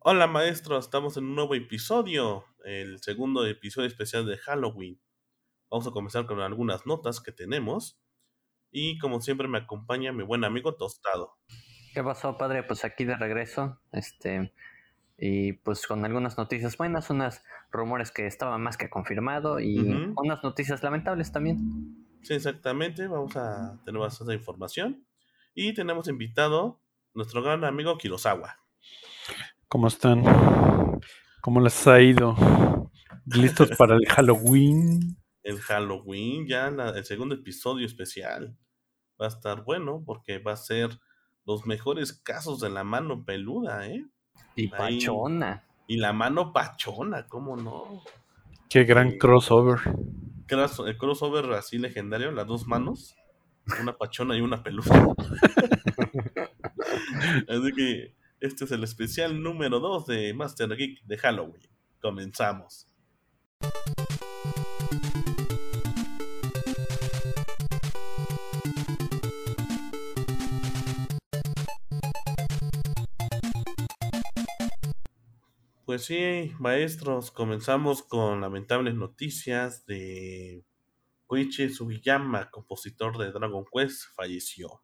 Hola maestro, estamos en un nuevo episodio, el segundo episodio especial de Halloween. Vamos a comenzar con algunas notas que tenemos. Y como siempre me acompaña mi buen amigo Tostado. ¿Qué pasó, padre? Pues aquí de regreso. Este. Y pues con algunas noticias buenas, unos rumores que estaban más que confirmado y unas noticias lamentables también. Sí, exactamente. Vamos a tener bastante información. Y tenemos invitado nuestro gran amigo Kirosawa. ¿Cómo están? ¿Cómo les ha ido? ¿Listos para el Halloween? El Halloween, ya el segundo episodio especial. Va a estar bueno porque va a ser los mejores casos de la mano peluda, ¿eh? Y pachona. Y la mano pachona, ¿cómo no? Qué gran crossover. El crossover así legendario, las dos manos, una pachona y una peluda. así que este es el especial número 2 de Master Geek de Halloween. Comenzamos. Pues sí, maestros, comenzamos con lamentables noticias de Koichi Sugiyama, compositor de Dragon Quest, falleció.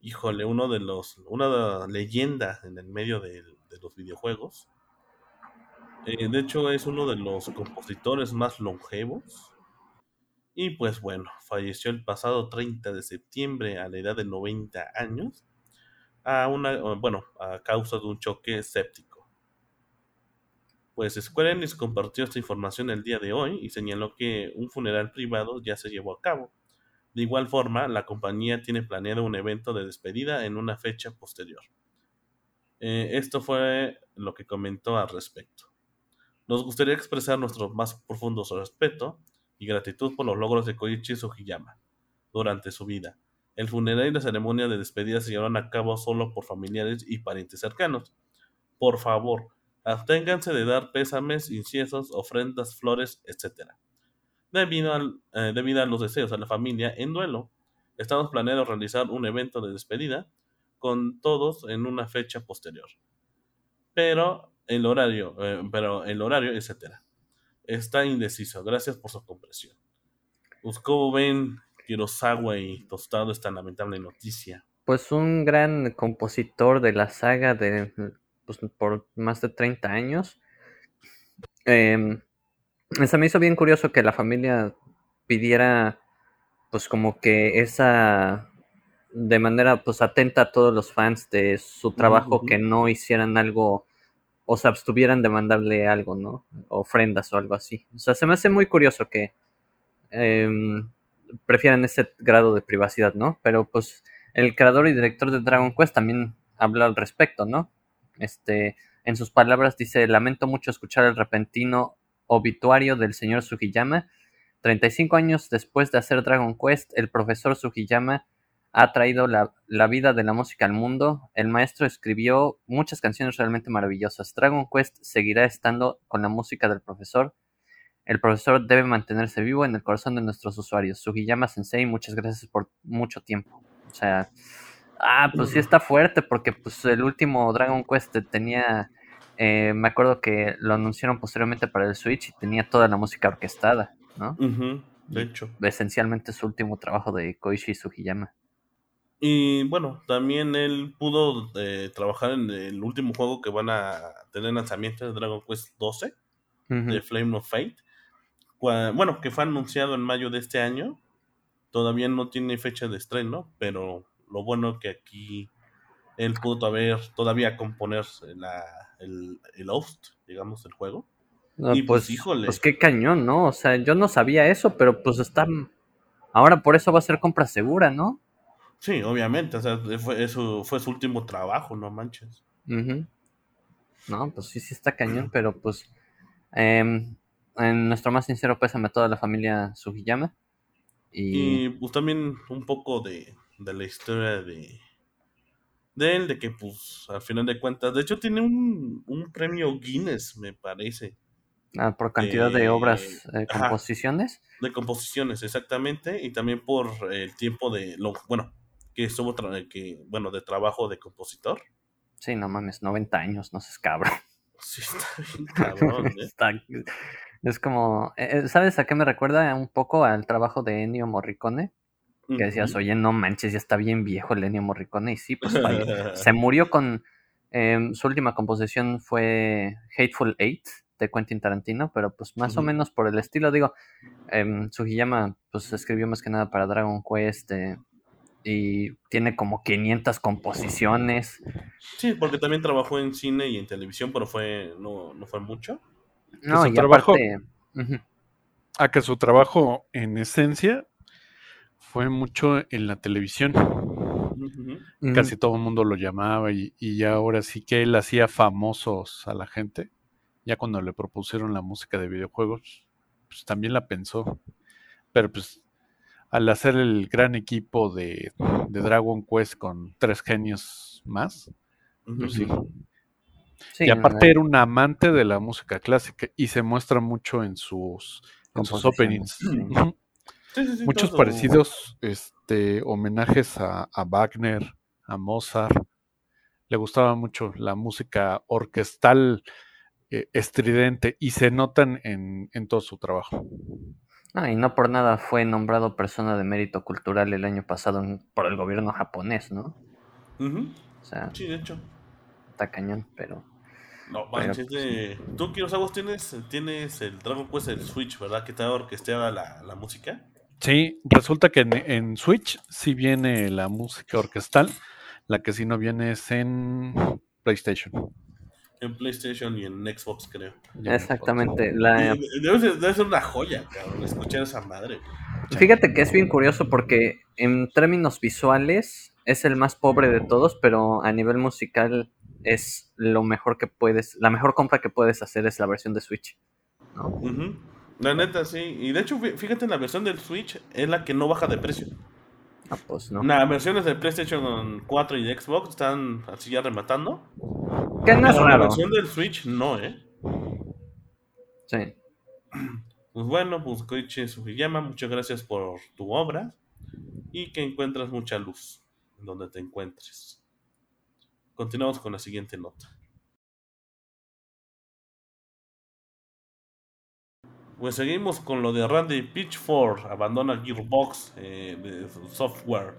Híjole, uno de los, una leyenda en el medio de, los videojuegos. Eh, de hecho, es uno de los compositores más longevos. Y pues bueno, falleció el pasado 30 de septiembre a la edad de 90 años, a una, bueno, a causa de un choque séptico pues Square Enix compartió esta información el día de hoy y señaló que un funeral privado ya se llevó a cabo. De igual forma, la compañía tiene planeado un evento de despedida en una fecha posterior. Eh, esto fue lo que comentó al respecto. Nos gustaría expresar nuestro más profundo respeto y gratitud por los logros de Koichi Sugiyama durante su vida. El funeral y la ceremonia de despedida se llevaron a cabo solo por familiares y parientes cercanos. Por favor, Absténganse de dar pésames, inciensos, ofrendas, flores, etc. Debido, eh, debido a los deseos de la familia en duelo, estamos planeando realizar un evento de despedida con todos en una fecha posterior. Pero el horario, eh, pero el horario, etc. Está indeciso. Gracias por su comprensión. Pues, ¿Cómo ven Kurosawa y Tostado esta lamentable noticia? Pues un gran compositor de la saga de pues, por más de 30 años. Eh, se me hizo bien curioso que la familia pidiera pues como que esa de manera pues atenta a todos los fans de su trabajo que no hicieran algo o se abstuvieran de mandarle algo, ¿no? Ofrendas o algo así. O sea, se me hace muy curioso que em, prefieran ese grado de privacidad, ¿no? Pero pues el creador y director de Dragon Quest también habló al respecto, ¿no? Este, en sus palabras dice, lamento mucho escuchar el repentino obituario del señor Sugiyama. 35 años después de hacer Dragon Quest, el profesor Sugiyama ha traído la, la, vida de la música al mundo. El maestro escribió muchas canciones realmente maravillosas. Dragon Quest seguirá estando con la música del profesor. El profesor debe mantenerse vivo en el corazón de nuestros usuarios. Sugiyama Sensei, muchas gracias por mucho tiempo. O sea, Ah, pues sí está fuerte, porque pues el último Dragon Quest tenía, eh, me acuerdo que lo anunciaron posteriormente para el Switch y tenía toda la música orquestada, ¿no? de hecho. Esencialmente su último trabajo de Koichi Sugiyama. Y bueno, también él pudo eh, trabajar en el último juego que van a tener lanzamiento de Dragon Quest 12, de Flame of Fate. Bueno, que fue anunciado en mayo de este año. Todavía no tiene fecha de estreno, pero lo bueno que aquí él pudo todavía, todavía componer la, el, el host, digamos, del juego. y pues, pues, híjole. Pues qué cañón, ¿no? O sea, yo no sabía eso, pero pues está. Ahora por eso va a ser compra segura, ¿no? Sí, obviamente. O sea, fue, eso fue su último trabajo, no manches. No, pues sí, sí está cañón, pero pues. Em, en nuestro más sincero pésame a toda la familia Sugiyama. Y... y pues también un poco de, de la historia de, de él, de que pues al final de cuentas, de hecho tiene un, un premio Guinness, me parece. Ah, por cantidad de obras, eh, composiciones. de composiciones, exactamente, y también por el tiempo de, lo bueno, que estuvo, que, bueno, de trabajo de compositor. Sí, no mames, 90 años, no seas cabrón. Sí, está bien cabrón, ¿eh? Está- es como, eh, ¿sabes a qué me recuerda un poco al trabajo de Ennio Morricone? Que decías, oye, no manches, ya está bien viejo el Ennio Morricone. Y sí, pues se murió con, em, su última composición fue Hateful Eight de Quentin Tarantino, pero pues más o menos por el estilo, digo, em, Sugiyama pues escribió más que nada para Dragon Quest eh, y tiene como 500 composiciones. Sí, porque también trabajó en cine y en televisión, pero fue no, no fue mucho. No, y trabajo- aparte, A que su trabajo, en esencia, fue mucho en la televisión. Casi todo el mundo lo llamaba y, y ahora sí que él hacía famosos a la gente. Ya cuando le propusieron la música de videojuegos, pues también la pensó. Pero pues al hacer el gran equipo de, de Dragon Quest con tres genios más, pues sí. Sí, y aparte no, era un amante de la música clásica y se muestra mucho en sus, en sus openings. Ujú. Sí, sí, sí, Muchos todo. parecidos este, homenajes a, a Wagner, a Mozart. Le gustaba mucho la música orquestal eh, estridente y se notan en, en todo su trabajo. No, y no por nada fue nombrado persona de mérito cultural el año pasado en- por el gobierno japonés, ¿no? O sea, Sí, de hecho. está cañón, pero... No, Pero, manches, de... Tú, Kirosagos, tienes, tienes el Dragon Quest el Switch, ¿verdad? Que está orquestada la, la música. Sí, resulta que en, en Switch sí viene la música orquestal, la que sí no viene es en PlayStation. En PlayStation y en Xbox, creo. En Exactamente. Y La, Debe ser, debe ser una joya, cabrón, escuchar esa madre. Fíjate que es bien curioso porque en términos visuales es el más pobre de todos, pero a nivel musical es lo mejor que puedes, la mejor compra que puedes hacer es la versión de Switch. ¿no? La neta, sí. Y de hecho, fí- fíjate, la versión del Switch es la que no baja de precio. Ah, pues no. Las versiones de PlayStation 4 y de Xbox están así ya rematando. Que no es la raro. versión del Switch no, ¿eh? Sí. Pues bueno, pues Koichi Sugiyama, muchas gracias por tu obra y que encuentras mucha luz en donde te encuentres. Continuamos con la siguiente nota. Pues seguimos con lo de Randy Pitchford, abandona Gearbox eh, software.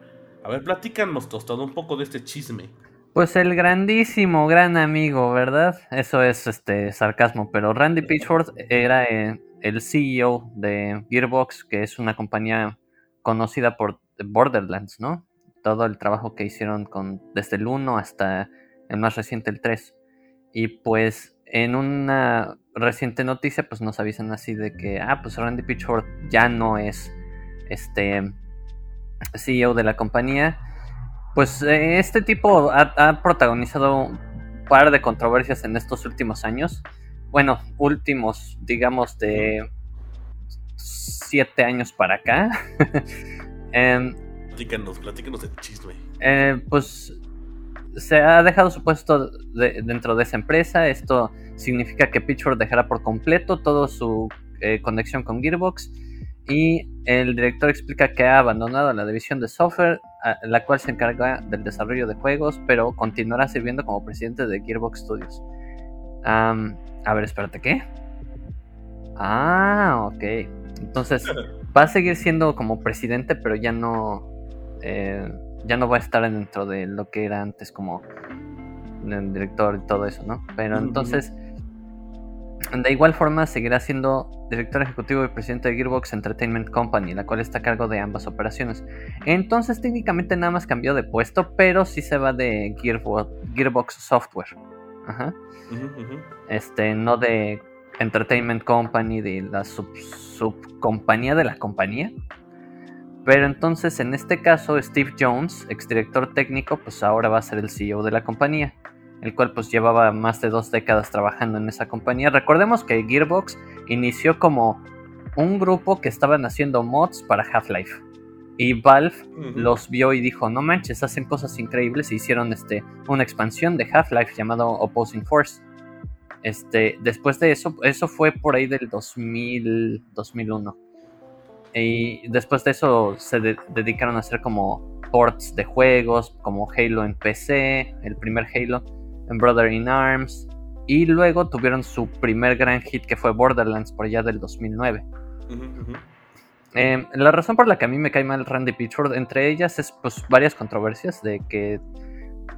A ver, platícanos, Tostado, un poco de este chisme. Pues el grandísimo, gran amigo, ¿verdad? Eso es este sarcasmo, pero Randy Pitchford era eh, el CEO de Gearbox, que es una compañía conocida por Borderlands, ¿no? Todo el trabajo que hicieron con desde el 1 hasta el más reciente, el 3. Y pues en una reciente noticia, pues nos avisan así de que, ah, pues Randy Pitchford ya no es este CEO de la compañía. Pues eh, este tipo ha, ha protagonizado un par de controversias en estos últimos años. Bueno, últimos, digamos, de siete años para acá. Em, Platícanos, platícanos del chisme. eh, pues se ha dejado su puesto de- dentro de esa empresa. Esto significa que Pitchford dejará por completo toda su eh, conexión con Gearbox. Y el director explica que ha abandonado la división de software, a- la cual se encarga del desarrollo de juegos, pero continuará sirviendo como presidente de Gearbox Studios. A ver, espérate, ¿qué? Ah, ok. Entonces va a seguir siendo como presidente, pero ya no. eh, ya no va a estar dentro de lo que era antes como el director y todo eso, ¿no? Pero entonces. De igual forma, seguirá siendo director ejecutivo y presidente de Gearbox Entertainment Company, la cual está a cargo de ambas operaciones. Entonces, técnicamente nada más cambió de puesto, pero sí se va de Gearbox, Gearbox Software. Ajá este, no de Entertainment Company, de la sub- subcompañía de la compañía. Pero entonces, en este caso, Steve Jones, exdirector técnico, pues ahora va a ser el CEO de la compañía, el cual pues llevaba más de dos décadas trabajando en esa compañía. Recordemos que Gearbox inició como un grupo que estaban haciendo mods para Half-Life. Y Valve los vio y dijo, no manches, hacen cosas increíbles. E hicieron este, una expansión de Half-Life llamado Opposing Force. Este, después de eso, eso fue por ahí del 2000, 2001. Y después de eso se de- dedicaron a hacer como ports de juegos, como Halo en PC, el primer Halo. Brother in Arms, y luego tuvieron su primer gran hit que fue Borderlands por allá del 2009. Eh, la razón por la que a mí me cae mal Randy Pitchford, entre ellas es pues varias controversias de que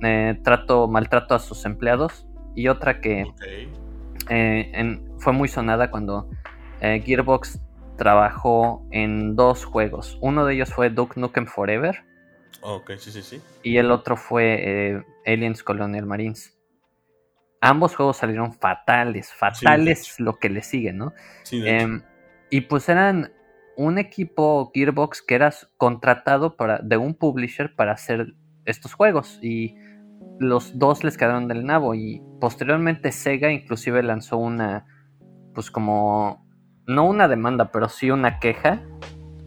eh, trato, maltrato a sus empleados y otra que eh, fue muy sonada cuando Gearbox trabajó en dos juegos. Uno de ellos fue Duke Nukem Forever. sí, sí, sí. Y el otro fue Aliens Colonial Marines ambos juegos salieron fatales, fatales lo que le sigue, ¿no? Sí, em, y pues eran un equipo Gearbox que era contratado para, de un publisher para hacer estos juegos y los dos les quedaron del nabo y posteriormente Sega inclusive lanzó una, pues como, no una demanda, pero sí una queja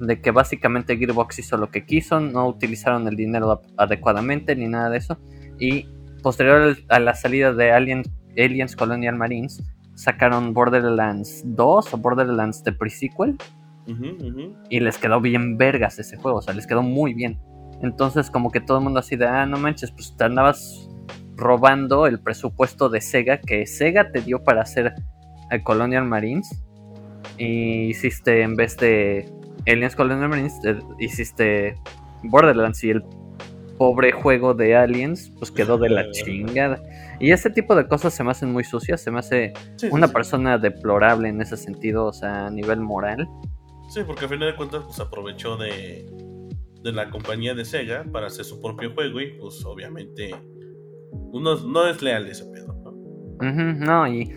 de que básicamente Gearbox hizo lo que quiso, no utilizaron el dinero adecuadamente ni nada de eso y posterior a la salida de Aliens Colonial Marines, sacaron Borderlands 2 o Borderlands de pre-sequel. Y les quedó bien vergas ese juego, o sea, les quedó muy bien. Entonces, como que todo el mundo así de, ah, no manches, pues te andabas robando el presupuesto de Sega que Sega te dio para hacer eh, Colonial Marines. Y hiciste, en vez de Aliens Colonial Marines, hiciste Borderlands y el pobre juego de Aliens, pues quedó de la chingada. Y ese tipo de cosas se me hacen muy sucias, se me hace una persona deplorable en ese sentido, o sea, a nivel moral. Sí, porque a final de cuentas, pues aprovechó de, de la compañía de Sega para hacer su propio juego y pues obviamente uno no es leal ese pedo, ¿no? no, y,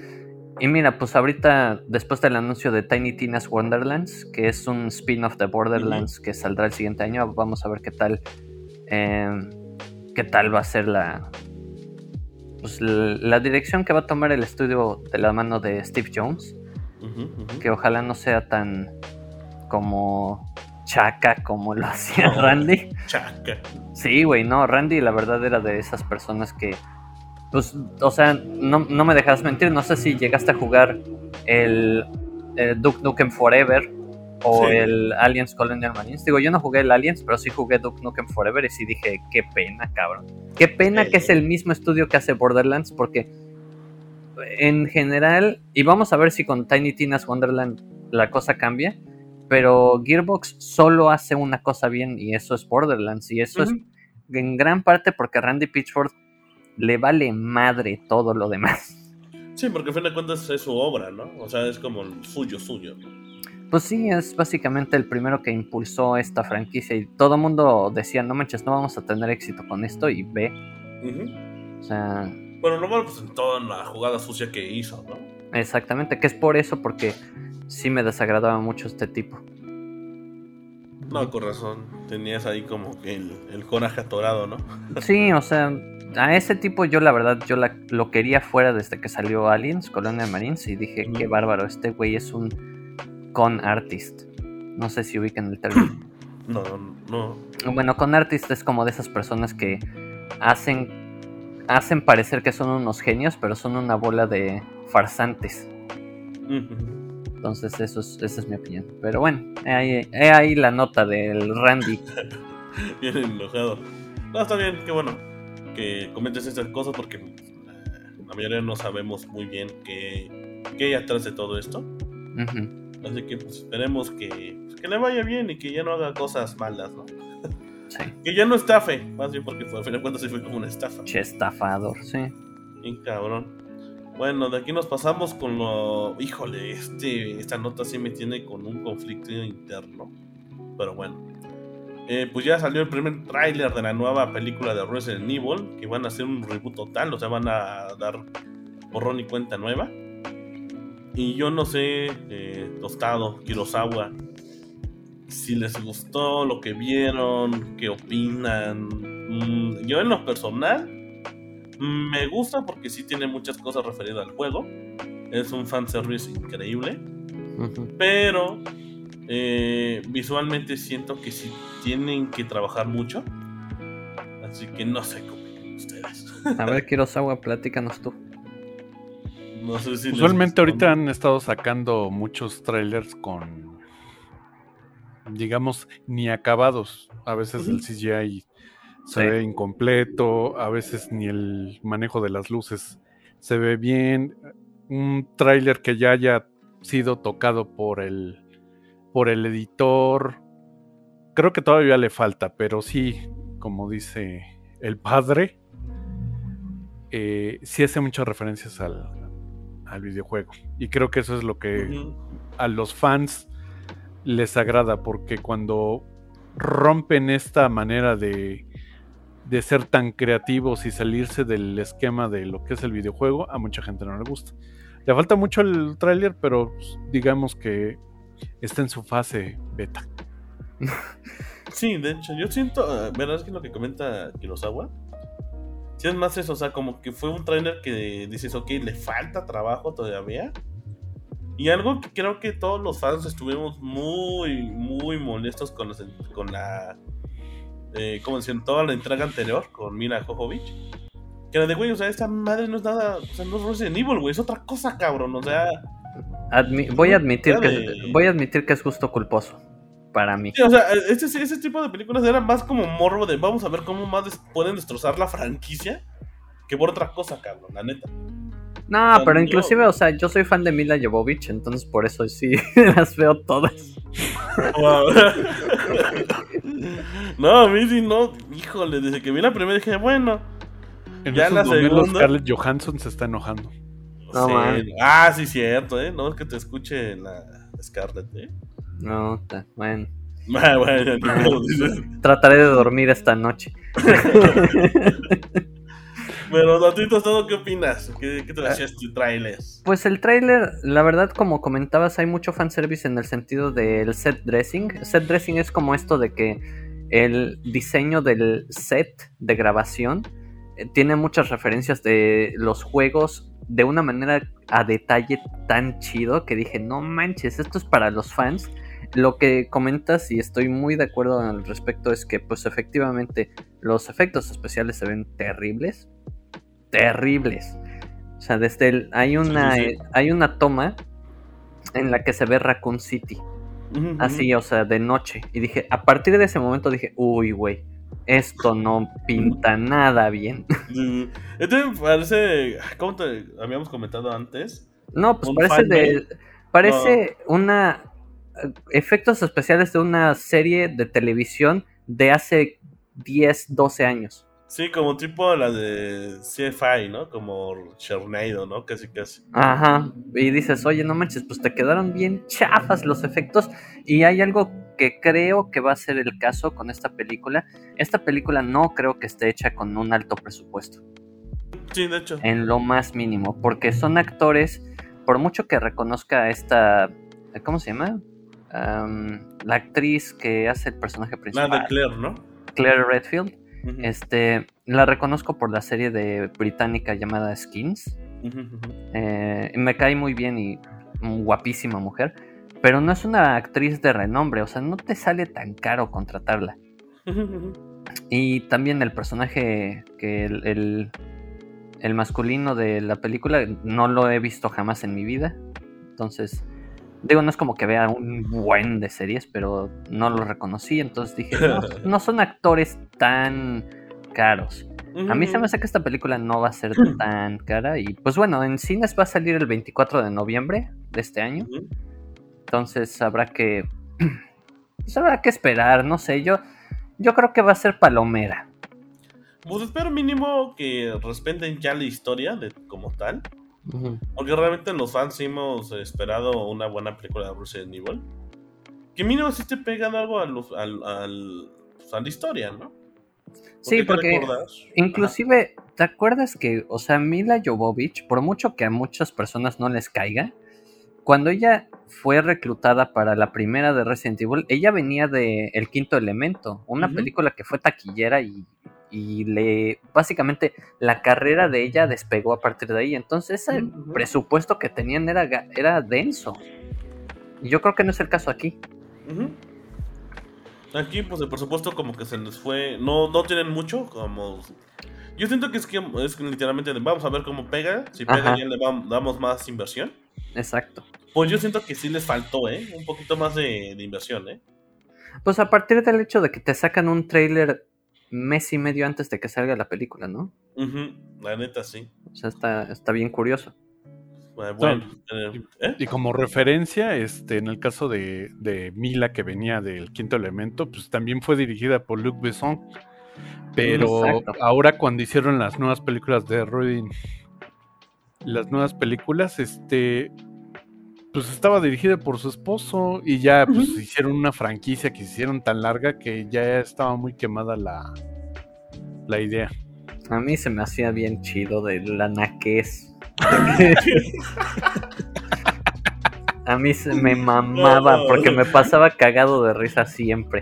y mira, pues ahorita, después del anuncio de Tiny Tina's Wonderlands, que es un spin-off de Borderlands que saldrá el siguiente año, vamos a ver qué tal Em, qué tal va a ser la, pues, la dirección que va a tomar el estudio de la mano de Steve Jones. Que ojalá no sea tan como chaca como lo hacía Randy. Chaca. Sí, güey, no, Randy la verdad era de esas personas que, pues, o sea, no, me dejas mentir, no sé si llegaste a jugar el, el Duke Nukem Forever o el Aliens Colonial Marines. Digo, yo no jugué el Aliens, pero sí jugué Duke Nukem Forever y sí dije, qué pena, cabrón. Qué pena que es el mismo estudio que hace Borderlands, porque en general, y vamos a ver si con Tiny Tina's Wonderland la cosa cambia, pero Gearbox solo hace una cosa bien y eso es Borderlands, y eso es en gran parte porque a Randy Pitchford le vale madre todo lo demás. Sí, porque a fin de cuentas es su obra, ¿no? O sea, es como suyo, suyo. Pues sí, es básicamente el primero que impulsó esta franquicia y todo el mundo decía, no manches, no vamos a tener éxito con esto y ve. O sea... Bueno, no pues en toda la jugada sucia que hizo, ¿no? Exactamente, que es por eso, porque sí me desagradaba mucho este tipo. No, con razón. Tenías ahí como que el, coraje atorado, ¿no? Sí, o sea, a ese tipo yo la verdad, yo lo quería fuera desde que salió Aliens, Colonia Marines, y dije, qué bárbaro, este güey es un con artist. No sé si ubican el término. No, no. Bueno, con artist es como de esas personas que hacen hacen parecer que son unos genios, pero son una bola de farsantes. Entonces, eso es, esa es mi opinión. Pero bueno, he ahí, la nota del Randy. bien enojado. No, está bien, qué bueno que comentes estas cosas porque eh, la mayoría no sabemos muy bien qué, qué hay atrás de todo esto. Así que pues, esperemos que, pues, que le vaya bien y que ya no haga cosas malas, ¿no? Sí. que ya no estafe, más bien porque fue, a fin de cuentas sí fue como una estafa. Che, estafador, sí. Bien cabrón. Bueno, de aquí nos pasamos con lo. Híjole, este, esta nota sí me tiene con un conflicto interno. Pero bueno. Eh, pues ya salió el primer tráiler de la nueva película de Resident Evil. Que van a hacer un reboot total. O sea, van a dar borrón y cuenta nueva. Y yo no sé, eh, Tostado, Kurosawa, si les gustó lo que vieron, qué opinan. Mm, yo en lo personal me gusta porque sí tiene muchas cosas referidas al juego. Es un fanservice increíble. Pero eh, visualmente siento que sí tienen que trabajar mucho. Así que no sé cómo ustedes. A ver, Kurosawa, platícanos tú. Usualmente ahorita han estado sacando muchos trailers con, digamos, ni acabados. A veces el CGI se Sí. ve incompleto, a veces ni el manejo de las luces se ve bien. Un tráiler que ya haya sido tocado por el, por el editor, creo que todavía le falta, pero sí, como dice el padre, eh, sí hace muchas referencias al, al videojuego. Y creo que eso es lo que a los fans les agrada porque cuando rompen esta manera de, de ser tan creativos y salirse del esquema de lo que es el videojuego, a mucha gente no le gusta. Le falta mucho el tráiler, pero pues, digamos que está en su fase beta. Sí, de hecho, yo siento, eh, ¿verdad? Es que lo que comenta Kurosawa. Si es más eso, o sea, como que fue un trailer que dices, ok, le falta trabajo todavía. Y algo que creo que todos los fans estuvimos muy, muy molestos con, los- con la. Eh, como decían, toda la entrega anterior con Mila Jovovich. Que era de, güey, o sea, esta madre no es nada. O sea, no es Resident Evil, güey, es otra cosa, cabrón. O sea. Admi- voy a admitir que de- voy a admitir que es gusto culposo para mí. Sí, o sea, este, ese tipo de películas eran más como morbo de vamos a ver cómo más des- pueden destrozar la franquicia que por otra cosa, cabrón, la neta. No, sea, pero yo- inclusive, o sea, yo soy fan de Mila Jovovich, entonces por eso sí las veo todas. no, a mí sí no, híjole, desde que vi la primera dije, bueno, En Ya la segunda- Scarlett Johansson se está enojando. No, sí. man. ah, sí, cierto, eh, no es que te escuche la Scarlett, eh. No, ta- bueno, Ah, bueno, dices. trataré de dormir esta noche. Pero, Datito, ¿todo qué opinas? ¿Qué, qué te decías tu trailers? Pues el tráiler, la verdad, como comentabas, hay mucho fanservice en el sentido del set dressing. Set dressing es como esto de que el diseño del set de grabación eh, tiene muchas referencias de los juegos de una manera a detalle tan chido que dije, no manches, esto es para los fans. Lo que comentas y estoy muy de acuerdo al respecto es que pues efectivamente los efectos especiales se ven terribles. Terribles. O sea, desde el, hay una sí, sí. hay una toma en la que se ve Raccoon City, así, o sea, de noche. Y dije, a partir de ese momento dije, uy, güey, esto no pinta nada bien. Este me parece, ¿cómo te habíamos comentado antes? No, pues Un parece de. Parece una. Efectos especiales de una serie de televisión de hace 10, 12 años. Sí, como tipo la de CFI, ¿no? Como Sharknado, ¿no? Casi, casi. Ajá. Y dices, oye, no manches, pues te quedaron bien chafas los efectos. Y hay algo que creo que va a ser el caso con esta película. Esta película no creo que esté hecha con un alto presupuesto. Sí, de hecho. En lo más mínimo. Porque son actores, por mucho que reconozca esta. ¿Cómo se llama? La actriz que hace el personaje principal. de Claire, ¿no? Claire Redfield. Este, la reconozco por la serie de británica llamada Skins. Eh, me cae muy bien y guapísima mujer. Pero no es una actriz de renombre, o sea, no te sale tan caro contratarla. Y también el personaje que el, el, el masculino de la película no lo he visto jamás en mi vida. Entonces, digo, no es como que vea un buen de series, pero no lo reconocí. Entonces dije, no, no son actores tan caros. A mí se me hace que esta película no va a ser tan cara. Y pues bueno, en cines va a salir el 24 de noviembre de este año. Entonces habrá que. Pues habrá que esperar, no sé. Yo, yo creo que va a ser palomera. Pues espero mínimo que respeten ya la historia de como tal. Porque realmente los fans sí hemos esperado una buena película de Resident Evil. Que mínimo sí esté pegando algo a, los- al- al- pues, a la historia, ¿no? Sí, porque inclusive, ¿te acuerdas que, o sea, Mila Jovovich, por mucho que a muchas personas no les caiga, cuando ella fue reclutada para la primera de Resident Evil, ella venía de El Quinto Elemento, una película que fue taquillera y, y le, básicamente, la carrera de ella despegó a partir de ahí. Entonces, ese Ujú. presupuesto que tenían era, era denso. Y yo creo que no es el caso aquí. Aquí, pues, por supuesto, como que se les fue. No, no tienen mucho, como. Yo siento que es que es que literalmente vamos a ver cómo pega. Si pega, Ajá. ya le damos más inversión. Exacto. Pues yo siento que sí les faltó, ¿eh? Un poquito más de, de inversión, ¿eh? Pues a partir del hecho de que te sacan un trailer mes y medio antes de que salga la película, ¿no? La neta, sí. O sea, está, está bien curioso. Bueno, bueno, eh. Y como referencia, este, en el caso de, de Mila, que venía del quinto elemento, pues también fue dirigida por Luc Besson. Pero Exacto. ahora cuando hicieron las nuevas películas de Ruin, las nuevas películas, este, pues estaba dirigida por su esposo y ya pues hicieron una franquicia que hicieron tan larga que ya estaba muy quemada la, la idea. A mí se me hacía bien chido de la naquez. A mí se me mamaba porque me pasaba cagado de risa siempre.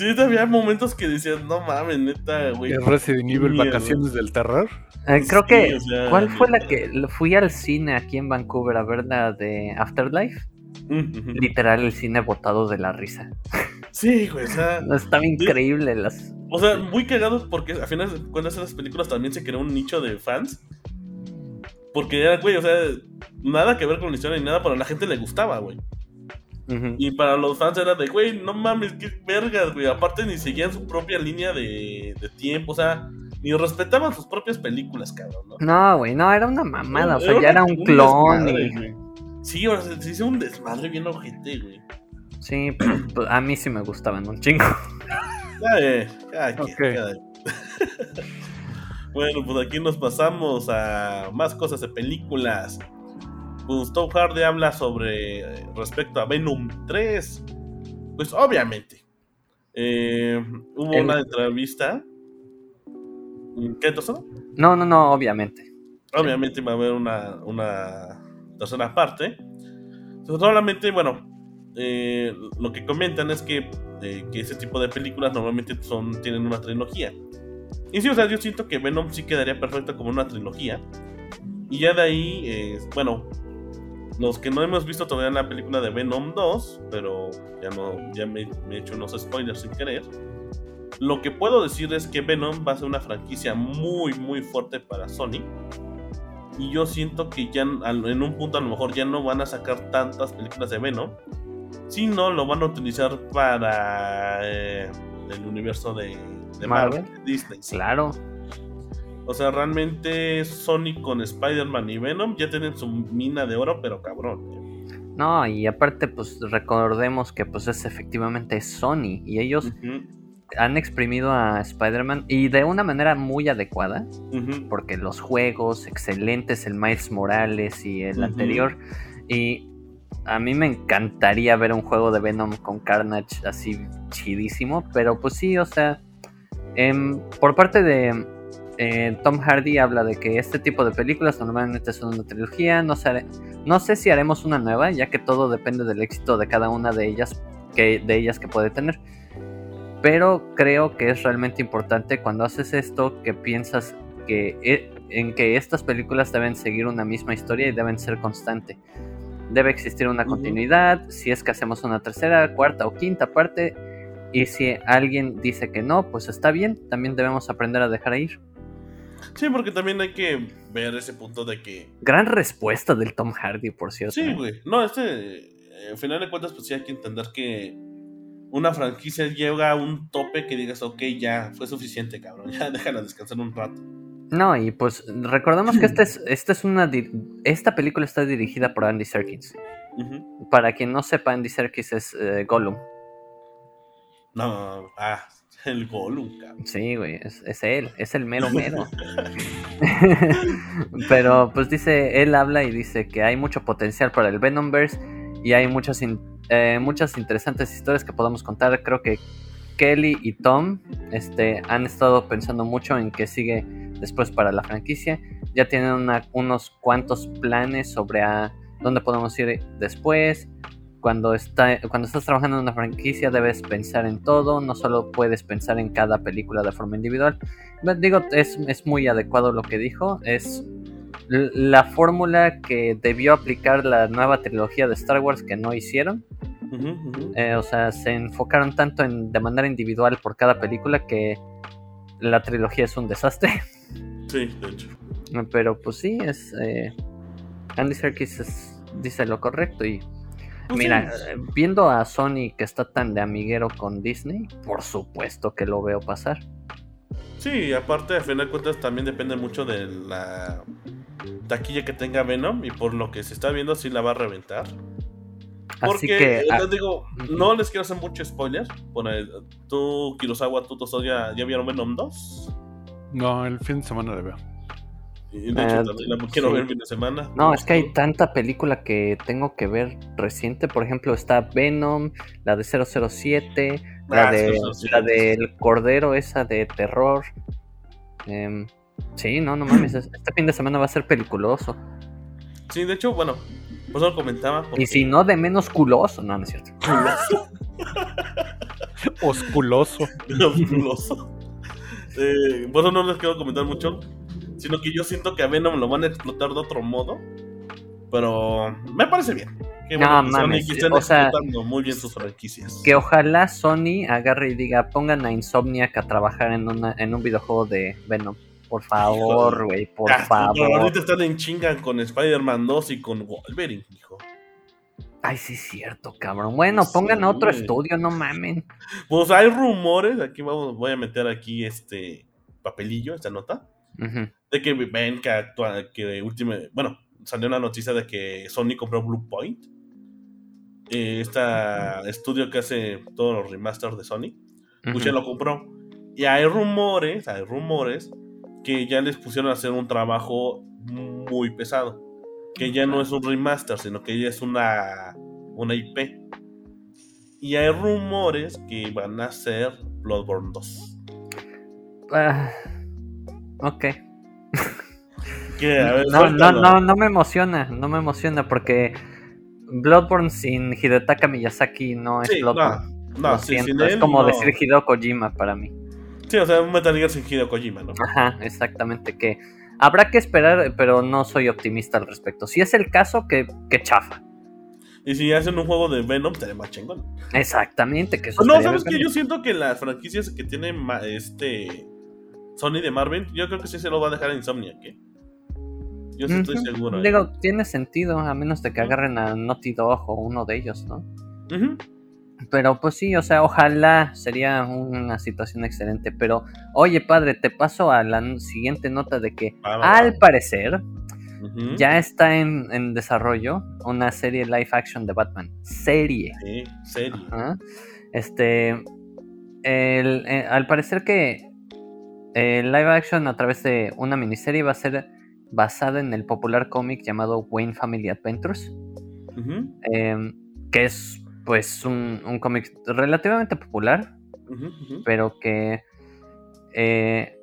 Sí, había momentos que decías, no mames, neta, güey. El Resident Evil. Vacaciones del Terror. Eh, creo Sí, que. o sea, ¿Cuál fue la que fui al cine aquí en Vancouver a ver la de Afterlife? Literal, el cine botado de la risa. Sí, güey, o sea, Estaba increíble las. o sea, muy cagado porque a final de cuentas esas películas también se creó un nicho de fans. Porque era, güey, o sea, nada que ver con la historia ni nada, pero a la gente le gustaba, güey. Y para los fans era de, güey, no mames, qué vergas, güey. Aparte ni seguían su propia línea de, de tiempo, o sea, ni respetaban sus propias películas, cabrón, ¿no? No, güey, no, era una mamada. O sea, Era ya era un un clon. desmadre, y... Sí, o sea, se hizo un desmadre bien ojete, güey. Sí, pero pues, a mí sí me gustaban un chingo. Ya, eh, cada- bueno, pues aquí nos pasamos a más cosas de películas. Pues Tom Hardy habla sobre eh, respecto a Venom 3. Pues obviamente. eh, hubo El- una entrevista. ¿Qué entonces? No, no, no, obviamente. Obviamente va a haber una, una tercera parte. Solamente, bueno, eh, lo que comentan es que, eh, que ese tipo de películas normalmente son, tienen una trilogía. Y sí, o sea, yo siento que Venom sí quedaría perfecto como una trilogía. Y ya de ahí, eh, bueno, los que no hemos visto todavía la película de Venom 2, pero ya no, ya me, me he hecho unos spoilers sin querer. Lo que puedo decir es que Venom va a ser una franquicia muy, muy fuerte para Sony. Y yo siento que ya en un punto a lo mejor ya no van a sacar tantas películas de Venom, sino lo van a utilizar para eh, el universo de, de Marvel, Marvel. Disney. sí. O sea, realmente Sony con Spider-Man y Venom ya tienen su mina de oro, pero cabrón. ¿eh? No, y aparte, pues recordemos que pues es efectivamente Sony. Y ellos han exprimido a Spider-Man y de una manera muy adecuada. Porque los juegos excelentes, el Miles Morales y el anterior. Y a mí me encantaría ver un juego de Venom con Carnage así chidísimo. Pero pues sí, o sea, em, por parte de eh, Tom Hardy habla de que este tipo de películas normalmente son una trilogía. No sé, no sé si haremos una nueva, ya que todo depende del éxito de cada una de ellas que, de ellas que puede tener. Pero creo que es realmente importante cuando haces esto que piensas que e- en que estas películas deben seguir una misma historia y deben ser constante. Debe existir una continuidad, si es que hacemos una tercera, cuarta o quinta parte. Y si alguien dice que no, pues está bien, también debemos aprender a dejar ir. Sí, porque también hay que ver ese punto de que. Gran respuesta del Tom Hardy, por cierto. Sí, ¿eh? güey. No, este. eh, Al final de cuentas, pues sí hay que entender que una franquicia llega a un tope que digas, ok, ya fue suficiente, cabrón. Ya déjala descansar un rato. No, y pues recordemos que esta es, esta es una esta película está dirigida por Andy Serkis. Para quien no sepa, Andy Serkis es eh, Gollum. No, ah, el Gollum, cabrón. Sí, güey, es, es él, es el mero mero. Pero pues dice, él habla y dice que hay mucho potencial para el Venomverse y hay muchas, in- eh, muchas interesantes historias que podemos contar. Creo que Kelly y Tom este, han estado pensando mucho en qué sigue después para la franquicia. Ya tienen una- unos cuantos planes sobre a dónde podemos ir después. Cuando, está, cuando estás trabajando en una franquicia debes pensar en todo, no solo puedes pensar en cada película de forma individual. Digo, es, es muy adecuado lo que dijo. Es la fórmula que debió aplicar la nueva trilogía de Star Wars que no hicieron. Eh, o sea, se enfocaron tanto en, de manera individual por cada película que la trilogía es un desastre. Sí, de hecho. Pero pues sí, es... eh, Andy Serkis es- dice lo correcto y... Pues Mira, viendo a Sony que está tan de amiguero con Disney, por supuesto que lo veo pasar. Sí, aparte, al final de cuentas, también depende mucho de la taquilla que tenga Venom. Y por lo que se está viendo, sí la va a reventar. Porque, Así que, ah, les digo, no les quiero hacer mucho spoiler. Bueno, tú, Kurosawa, tú, Tosto, ya, ya vieron Venom 2. No, el fin de semana le veo. Y de hecho, Eh, también la quiero sí. ver el fin de semana. No, es que hay tanta película que tengo que ver reciente. Por ejemplo, está Venom, la de 007, la, Ah, de, 007. la del Cordero, esa de terror. Em, sí, no, no mames. es- Este fin de semana va a ser peliculoso. Sí, de hecho, bueno, pues lo comentaba. porque- Y si no, de menos culoso. No, no es cierto. Osculoso. Oscuroso. Eh, por eso no les quiero comentar mucho. Sino que yo siento que a Venom lo van a explotar de otro modo. Pero me parece bien. Que, No, bueno, Sony mames, que estén o sea, explotando muy bien sus franquicias. Que ojalá Sony agarre y diga, pongan a Insomniac a trabajar en, una, en un videojuego de Venom. Por favor, güey, por Ah, Pero favor. ahorita están en chinga con Spider-Man 2 y con Wolverine, hijo. Ay, sí es cierto, cabrón. Bueno, Sí, pongan a otro estudio, no mamen. Pues hay rumores, aquí vamos, voy a meter aquí este papelillo, esta nota, De que ven que actua- que última, bueno, salió una noticia de que Sony compró Blue Point, eh, este estudio que hace todos los remasters de Sony, ya Ujú. lo compró. Y hay rumores, hay rumores que ya les pusieron a hacer un trabajo muy pesado, que ya no es un remaster, sino que ya es una, una IP. Y hay rumores que van a ser Bloodborne 2. Ah, ok. Que, ver, No, no, no, no me emociona, no me emociona porque Bloodborne sin Hidetaka Miyazaki no es Sí, no, Bloodborne. no, sí, sin es él, como no. decir Hideo Kojima para mí. Sí, o sea, un Metal Gear sin Hideo Kojima, ¿no? Ajá, exactamente, que habrá que esperar, pero no soy optimista al respecto. Si es el caso, que, que chafa. Y si hacen un juego de Venom, estaría más chingón. Exactamente, que eso No, estaría ¿sabes bacán. Yo siento que las franquicias que tiene ma- este Sony de Marvel, yo creo que sí se lo va a dejar a Insomniac, ¿eh? Yo sí estoy seguro. ¿eh? Digo, tiene sentido, a menos de que agarren a Naughty Dog o uno de ellos, ¿no? Pero pues sí, o sea, ojalá sería una situación excelente. Pero, oye, padre, te paso a la siguiente nota de que Va, va, va. al parecer ya está en, en desarrollo una serie live action de Batman. Serie. Sí, serio. Ajá. Este. el- eh, al parecer que el live action a través de una miniserie va a ser basada en el popular cómic llamado Wayne Family Adventures. Em, que es pues un, un cómic relativamente popular, pero que eh,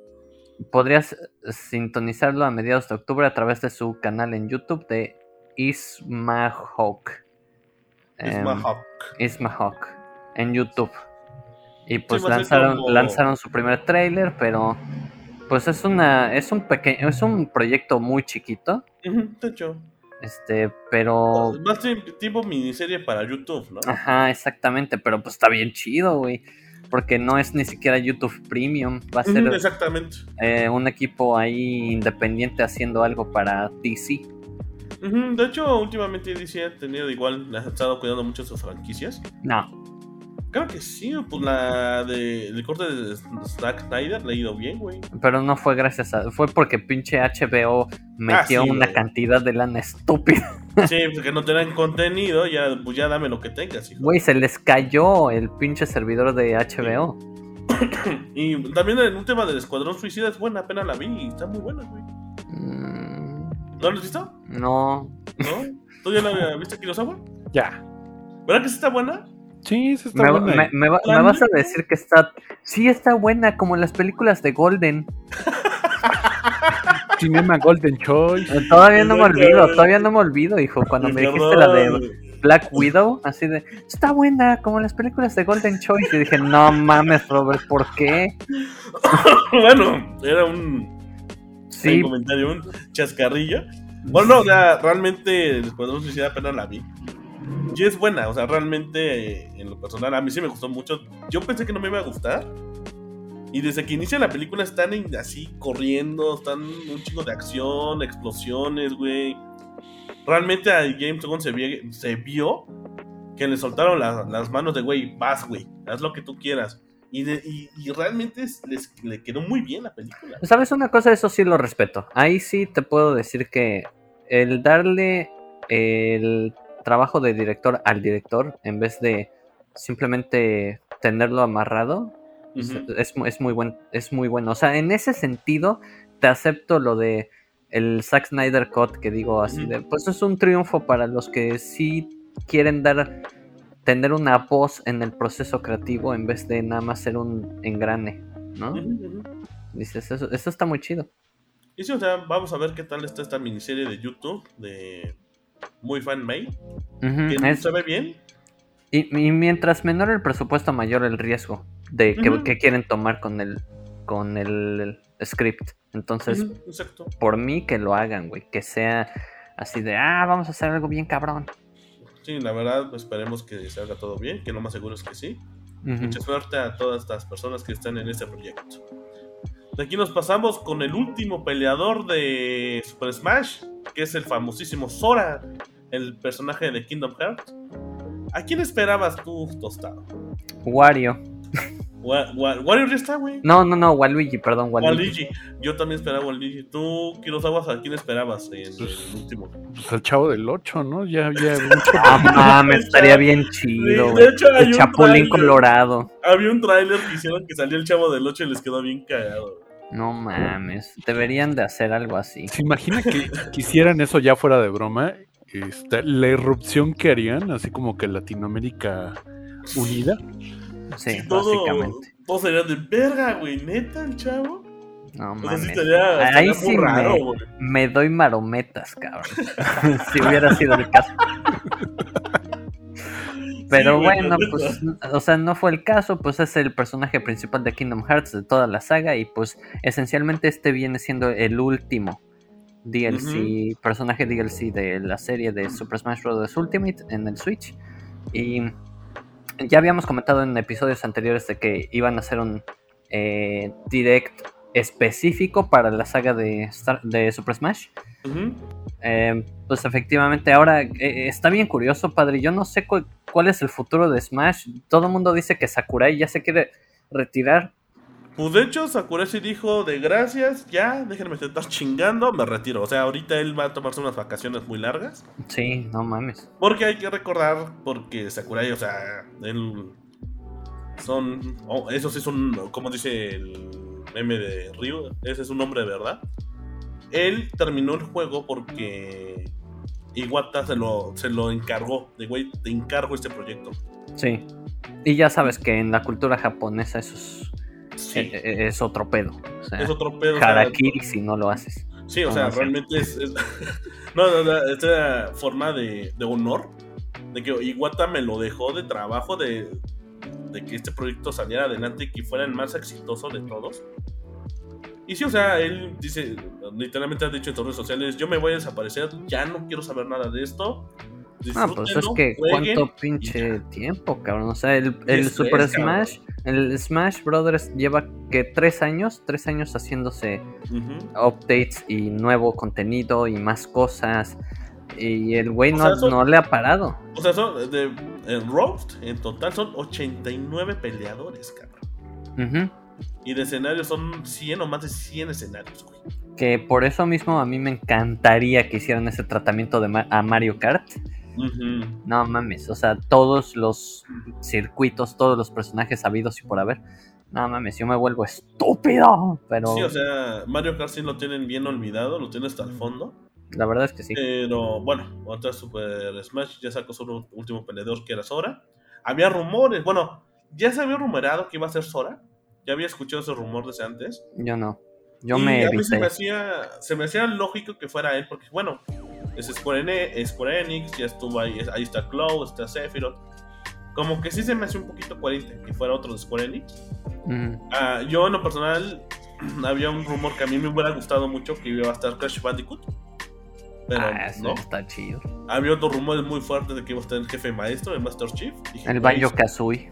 podrías sintonizarlo a mediados de octubre a través de su canal en YouTube de Ismahawk. Es Em, Mahawk. Ismahawk en YouTube. Y pues lanzaron, como- lanzaron su primer tráiler, pero pues es una es un pequeño es un proyecto muy chiquito, De hecho, este, pero más ti- tipo miniserie para YouTube, ¿no? Ajá, exactamente, pero pues está bien chido, güey. Porque no es ni siquiera YouTube Premium. Va a ser Exactamente. eh, un equipo ahí independiente haciendo algo para DC. De hecho, últimamente DC ha tenido igual, ha estado cuidando mucho sus franquicias. No, Creo que sí, pues la de el corte de Zack Snyder le ha ido bien, güey. pero no fue gracias a. Fue porque pinche HBO metió Ah, sí, una güey. cantidad de lana estúpida. Sí, pues que no tenían contenido, ya, pues ya dame lo que tengas, hijo. Güey, se les cayó el pinche servidor de HBO. Y también en un tema del Escuadrón Suicida es buena, apenas la vi y está muy buena, güey. Mm, ¿No lo has visto? no. ¿No? ¿Tú ya la viste Kurosawa? Ya. ¿Verdad que sí está buena? Sí, esa está Me, buena. me- me va- La me vas a decir que está. Sí, está buena, como las películas de Golden. Cinema Golden Choice. Eh, Todavía no me olvido, todavía no me olvido, hijo. Cuando me dijiste la de Black Widow, así de, está buena, como las películas de Golden Choice. Y dije, no mames, Robert, ¿por qué? bueno, era un, Sí, un comentario, un chascarrillo. Bueno, no, o sea, realmente el Escuadrón Suicida apenas la vi. Y es buena, o sea, realmente eh, en lo personal a mí sí me gustó mucho. Yo pensé que no me iba a gustar. Y desde que inicia la película están así corriendo, están un chingo de acción, explosiones, güey. Realmente a James Gunn se, vio que le soltaron la- las manos de, güey, vas, güey, haz lo que tú quieras. Y, realmente es- les, le quedó muy bien la película. ¿Sabes una cosa? Eso sí lo respeto. Ahí sí te puedo decir que el darle el trabajo de director al director en vez de simplemente tenerlo amarrado es- es, mu- es muy buen, es muy bueno. O sea, en ese sentido te acepto lo de el Zack Snyder Cut que digo así de, pues es un triunfo para los que sí quieren dar tener una voz en el proceso creativo en vez de nada más ser un engrane, ¿no? Dices, eso, eso está muy chido. Y sí, o sea, vamos a ver qué tal está esta miniserie de YouTube de Muy Fan Made. Ujú, Que es- se ve bien. y, y mientras menor el presupuesto, mayor el riesgo de que, quieren tomar con el con el script. Entonces, por mí que lo hagan, güey. Que sea así de, ah, vamos a hacer algo bien cabrón. Sí, la verdad, esperemos que salga todo bien, que lo más seguro es que sí. Mucha suerte a todas estas personas que están en este proyecto. De aquí nos pasamos con el último peleador de Super Smash, que es el famosísimo Sora, el personaje de Kingdom Hearts. ¿A quién esperabas tú, Tostado? Wario. Wa- Wa- Wario ya está, güey. No, no, no, Waluigi, perdón, Waluigi. Waluigi. Yo también esperaba Waluigi. ¿Tú, Kurosawa, a quién esperabas en el último? Pues al chavo del 8, ¿no? Ya había mucho. Ah, mames, estaría bien chido, de hecho, hay El un Chapulín tráiler. Colorado. Había un tráiler que hicieron que salió el chavo del 8 y les quedó bien cagado. No mames, deberían de hacer algo así. ¿Se imagina que quisieran eso ya fuera de broma? Este, la irrupción que harían, así como que Latinoamérica unida. Sí, todo, básicamente. todo sería de verga, güey. Neta, el chavo. No O sea, sí mames. estaría, Ahí estaría sí raro, me, güey. me doy marometas, cabrón. si hubiera sido el caso. Pero Sí, bueno, pues, o sea, no fue el caso, pues es el personaje principal de Kingdom Hearts de toda la saga y pues esencialmente este viene siendo el último DLC, personaje DLC de la serie de Super Smash Bros. Ultimate en el Switch. Y ya habíamos comentado en episodios anteriores de que iban a hacer un eh, direct específico para la saga de, Star- de Super Smash. Eh, pues efectivamente, ahora eh, está bien curioso, padre. Yo no sé cu- cuál es el futuro de Smash. Todo el mundo dice que Sakurai ya se quiere retirar. Pues de hecho, Sakurai sí dijo de gracias, ya, déjenme estar chingando, me retiro. O sea, ahorita él va a tomarse unas vacaciones muy largas. Sí, no mames. Porque hay que recordar, porque Sakurai, o sea, él. Son. oh, eso sí es un. Como dice el meme de Ryu, ese es un nombre de verdad. Él terminó el juego porque. Iwata se lo, se lo encargó. De güey, te encargo este proyecto. Sí. Y ya sabes que en la cultura japonesa eso es, Sí. eh, eh, es otro pedo. O sea, es otro pedo. o sea, harakiri si no lo haces. Sí, o sea, realmente es. es- no, no, no, es una forma de, de honor. De que Iwata me lo dejó de trabajo de, de que este proyecto saliera adelante y que fuera el más exitoso de todos. Y sí, o sea, él dice, literalmente ha dicho en sus redes sociales: Yo me voy a desaparecer, ya no quiero saber nada de esto. Ah, pues es que jueguen". cuánto pinche tiempo, cabrón. O sea, el, el es, Super es, cabrón. Smash, el Smash Brothers lleva que tres años, tres años haciéndose updates y nuevo contenido y más cosas. Y el güey no, sea, son- no le ha parado. O sea, son de, en Roast, en total son 89 peleadores, cabrón. Ujú. Y de escenarios son 100 o más de 100 escenarios, güey. Que por eso mismo a mí me encantaría que hicieran ese tratamiento de Ma- a Mario Kart. Ujú. No mames, o sea, todos los circuitos, todos los personajes habidos y por haber. No mames, yo me vuelvo estúpido. Pero Sí, o sea, Mario Kart sí lo tienen bien olvidado, lo tiene hasta el fondo. La verdad es que sí. Pero bueno, otra Super Smash ya sacó su último peleador que era Sora. Había rumores, bueno, ya se había rumorado que iba a ser Sora. Ya había escuchado ese rumor desde antes. Yo no. Yo y me a mí se me, hacía, se me hacía lógico que fuera él, porque bueno, es Square, Square Enix, ya estuvo ahí, ahí está Cloud, está Sephiroth. Como que sí se me hace un poquito coherente que fuera otro de Square Enix. Ujú. Ah, yo en lo personal había un rumor que a mí me hubiera gustado mucho que iba a estar Crash Bandicoot. Pero Ah, eso no. está chido. Había otros rumores muy fuertes de que iba a estar el jefe maestro, el Master Chief. Dije, El Banjo Kazooie.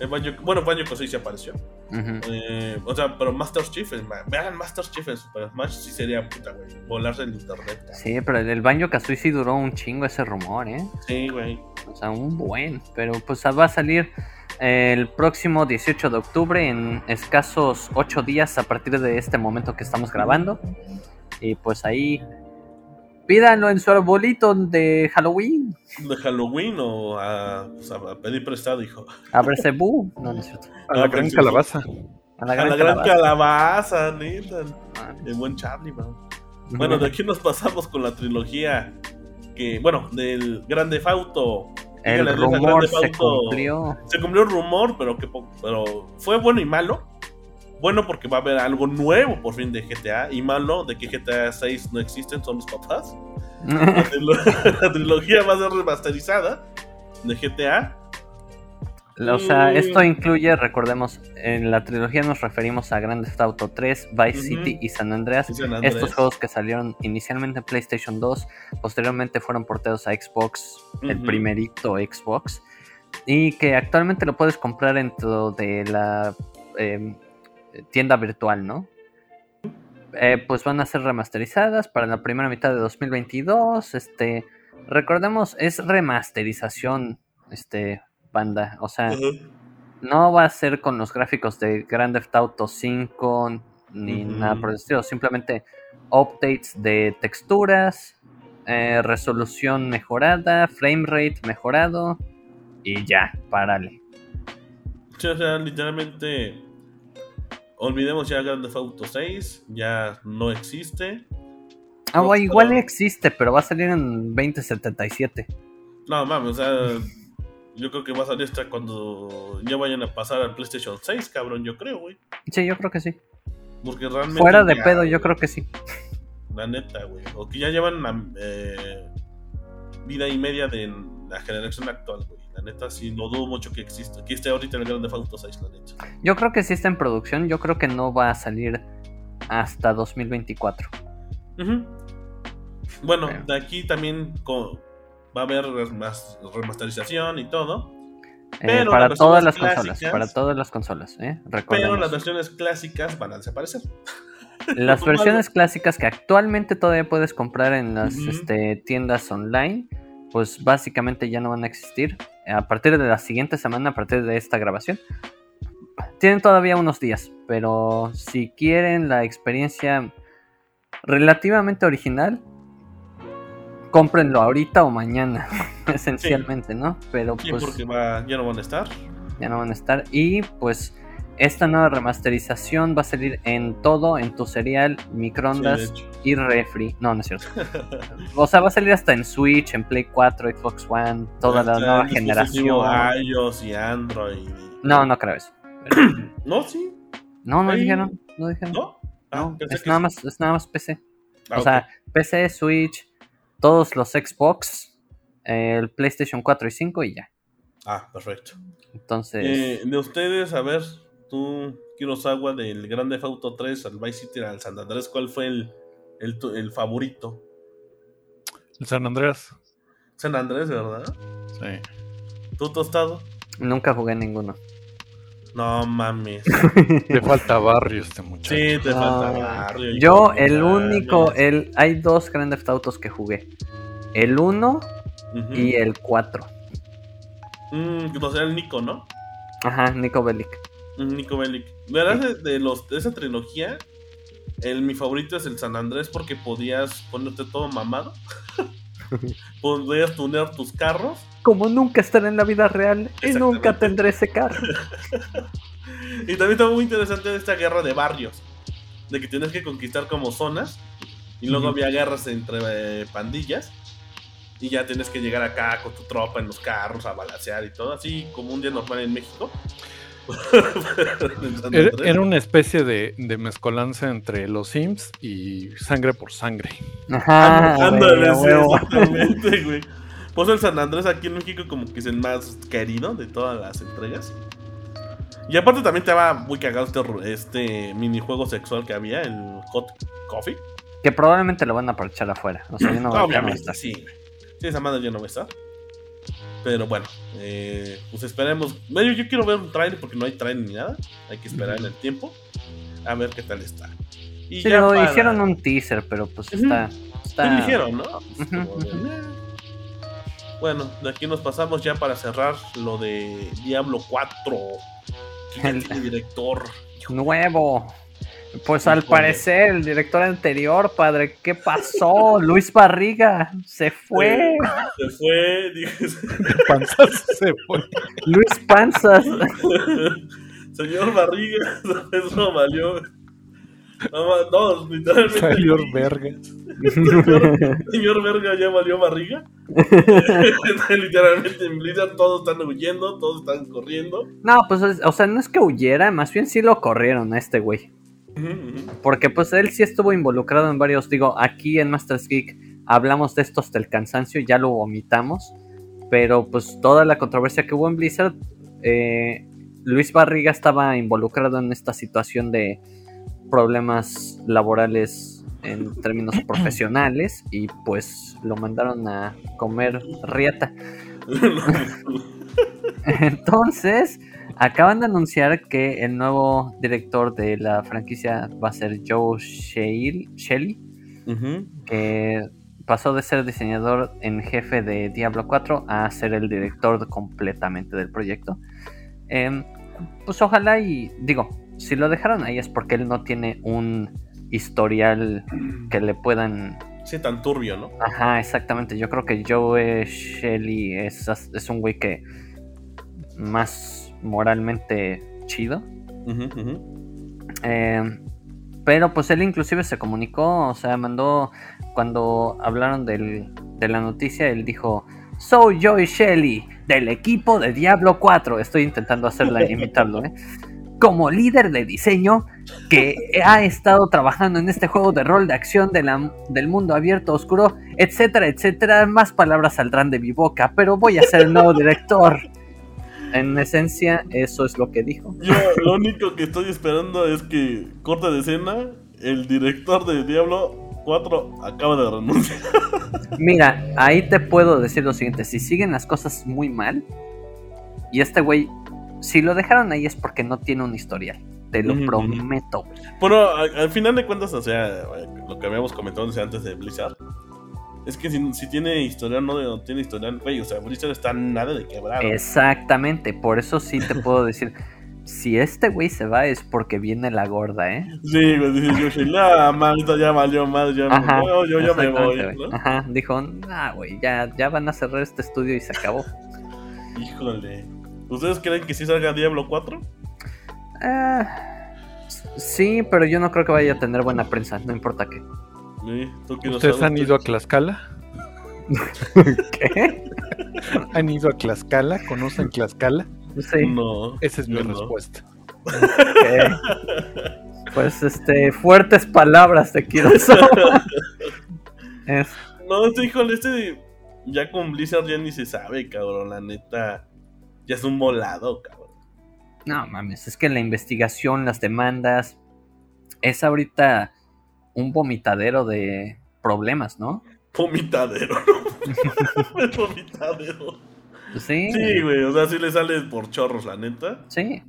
el Banjo- bueno, Banjo Kazooie sí apareció. Eh, o sea, pero Master Chief, en- vean Master Chief en Super Smash, sí sería puta, güey. Volarse el internet. Sí, pero el Banjo Kazooie sí duró un chingo ese rumor, ¿eh? Sí, güey. O sea, un buen. Pero pues va a salir el próximo 18 de octubre, en escasos 8 días a partir de este momento que estamos grabando. Y pues ahí pídanlo en su arbolito de Halloween. De Halloween o a, pues, a pedir prestado, hijo. A Bresebú. No, no es cierto. A la gran calabaza. A la A gran la gran calabaza. neta. El buen Charlie, man. Bueno, de aquí nos pasamos con la trilogía que, bueno, del Grande Fauto. el rumor se cumplió. Se cumplió el rumor, pero que pero fue bueno y malo. Bueno porque va a haber algo nuevo por fin de GTA y malo de que GTA 6 no existen, son los papás. La, trilo- la trilogía va a ser remasterizada de GTA. O sea, Mm. esto incluye, recordemos, en la trilogía nos referimos a Grand Theft Auto 3, Vice. City y San Andreas. y San Andrés. Estos juegos que salieron inicialmente en PlayStation 2, posteriormente fueron portados a Xbox, el primerito Xbox, y que actualmente lo puedes comprar dentro de la eh, tienda virtual, ¿no? Eh, pues van a ser remasterizadas para la primera mitad de 2022. Este, recordemos, es remasterización, este, banda. O sea, no va a ser con los gráficos de Grand Theft Auto 5 ni nada por el estilo, simplemente updates de texturas, eh, resolución mejorada, frame rate mejorado y ya, párale. O sea, literalmente olvidemos ya Grand Theft Auto 6, ya no existe. Ah, igual existe, pero va a salir en 2077. No, mames, o sea, yo creo que va a salir hasta cuando ya vayan a pasar al PlayStation 6, cabrón, yo creo, güey. Sí, yo creo que sí. Porque realmente. Fuera de ya, pedo, yo creo que sí. La neta, güey. O que ya llevan la eh, vida y media de la generación actual, güey. La neta, sí, lo dudo mucho que exista. Que esté ahorita el Grand Theft Auto 6, la neta. Yo creo que sí está en producción, yo creo que no va a salir hasta 2024. Ujú. Bueno, Bueno. de aquí también va a haber remas- remasterización y todo. Eh, Pero para las todas las consolas, para todas las consolas, ¿eh? Pero las versiones clásicas van a desaparecer. Las versiones clásicas que actualmente todavía puedes comprar en las este, tiendas online, pues básicamente ya no van a existir. A partir de la siguiente semana, a partir de esta grabación, tienen todavía unos días, pero si quieren la experiencia relativamente original, cómprenlo ahorita o mañana, esencialmente, ¿no? Pero Sí, pues porque va- ya no van a estar. ya no van a estar. Y pues esta nueva remasterización va a salir en todo, en tu cereal, microondas Sí, y refri. No, no es cierto. O sea, va a salir hasta en Switch, en Play 4, Xbox One, toda la nueva generación. iOS y Android. No, no creo eso. No, sí. No, no Ahí- dijeron, no dijeron. ¿No? Ah, No, es nada sí. más, es nada más PC. Ah, o sea, PC, Switch, todos los Xbox, el PlayStation 4 y 5 y ya. Ah, perfecto. Entonces, Eh, de ustedes, a ver, tú, Kurosawa, del Grande Auto 3 al Vice City al San Andrés, ¿cuál fue el, el, el favorito? El San Andreas. San Andrés, ¿verdad? Sí. ¿Tú, Tostado? nunca jugué ninguno. No mames. Le falta barrio este muchacho. Sí, te No. falta barrio. hijo, Yo, el único, el, hay dos Grand Theft Autos que jugué. El 1 Ujú. y el 4. Mm, o sea, el Nico, ¿no? Ajá, Nico Bellic. Mm, Nico Bellic. ¿Verdad? De, de los, de esa trilogía, el, mi favorito es el San Andrés porque podías ponerte todo mamado. podías tunear tus carros. Como nunca estaré en la vida real y nunca tendré ese carro. Y también está muy interesante esta guerra de barrios. De que tienes que conquistar como zonas. Y luego había guerras entre eh, pandillas. Y ya tienes que llegar acá con tu tropa en los carros a balancear y todo. Así como un día normal en México. Era, una especie de, de mezcolanza entre los Sims y sangre por sangre. Ajá, Ándale, güey, a sí, huevo. exactamente, güey. Pues el San Andrés aquí en México como que es el más querido de todas las entregas. Y aparte también te va muy cagado este, este minijuego sexual que había, el Hot Coffee. Que probablemente lo van a parchar afuera. O sea, yo no, no Obviamente, sí. esa madre ya no va a estar. Pero bueno, eh, pues esperemos. Bueno, yo quiero ver un trailer porque no hay trailer ni nada. Hay que esperar en el tiempo. A ver qué tal está. Y Sí, ya lo para- hicieron un teaser, pero pues está. Está... dijeron, ¿no? Pues como de. Bueno, de aquí nos pasamos ya para cerrar lo de Diablo 4. Que ya El- director. Nuevo. Pues al parecer el director anterior, padre, ¿qué pasó? Luis Barriga se fue. Se fue, dije, Panzas se fue. Luis Panzas. señor Barriga, eso valió. No, no, literalmente. Salió verga. Señor Verga ya valió barriga. literalmente en Blizzard todos están huyendo, todos están corriendo. No, pues, es- o sea, no es que huyera, más bien sí lo corrieron a este güey. Porque pues él sí estuvo involucrado en varios, digo, aquí en Masters Geek hablamos de esto hasta el cansancio, ya lo vomitamos, pero pues toda la controversia que hubo en Blizzard, eh, Luis Barriga estaba involucrado en esta situación de problemas laborales en términos profesionales y pues lo mandaron a comer riata. Entonces, acaban de anunciar que el nuevo director de la franquicia va a ser Joe Shale- Shelley, que pasó de ser diseñador en jefe de Diablo 4 a ser el director completamente del proyecto. Em, pues ojalá y digo, si lo dejaron ahí es porque él no tiene un historial que le puedan Sí, tan turbio, ¿no? Ajá, exactamente. Yo creo que Joe Shelley es, es un güey que más moralmente chido. Eh, pero pues él inclusive se comunicó, o sea, mandó, cuando hablaron del- de la noticia, él dijo, soy Joey Shelley, del equipo de Diablo 4. Estoy intentando hacerla, imitarlo, ¿eh? Como líder de diseño que ha estado trabajando en este juego de rol de acción de la- del mundo abierto oscuro, etcétera, etcétera. Más palabras saldrán de mi boca, pero voy a ser el nuevo director. En esencia, eso es lo que dijo. Yo lo único que estoy esperando es que, corte de escena, el director de Diablo 4 acaba de renunciar. Mira, ahí te puedo decir lo siguiente: si siguen las cosas muy mal, y este güey, si lo dejaron ahí es porque no tiene un historial. Te lo Ujú, ujú. prometo. Bueno, al final de cuentas, o sea, lo que habíamos comentado antes de Blizzard, es que si, si tiene historial no, no tiene historial, güey, o sea, Blizzard está nada de quebrar. Exactamente, por eso sí te puedo decir: si este güey se va es porque viene la gorda, ¿eh? Sí, güey, dice Yoshi, man, esto ya valió más, ya me voy, yo ya me voy. ¿no? Ajá, dijo: nah, güey, ya, ya van a cerrar este estudio y se acabó. Híjole. ¿Ustedes creen que sí salga Diablo 4? Ah, sí, pero yo no creo que vaya a tener buena prensa, no importa qué. Sí, ¿tú qué no ¿Ustedes sabes? han ido a Tlaxcala? ¿Qué? ¿Han ido a Tlaxcala? ¿Conocen Tlaxcala? Sí. No. Esa es mi no. respuesta. Ok. Pues este, fuertes palabras de Kurosawa. Es- No, este, híjole, este ya con Blizzard ya ni se sabe, cabrón, la neta. Ya es un volado, cabrón. no mames, es que la investigación, las demandas, es ahorita un vomitadero de problemas, ¿no? Vomitadero. Es vomitadero. Sí, Sí, güey, o sea, sí le sale por chorros, la neta. sí.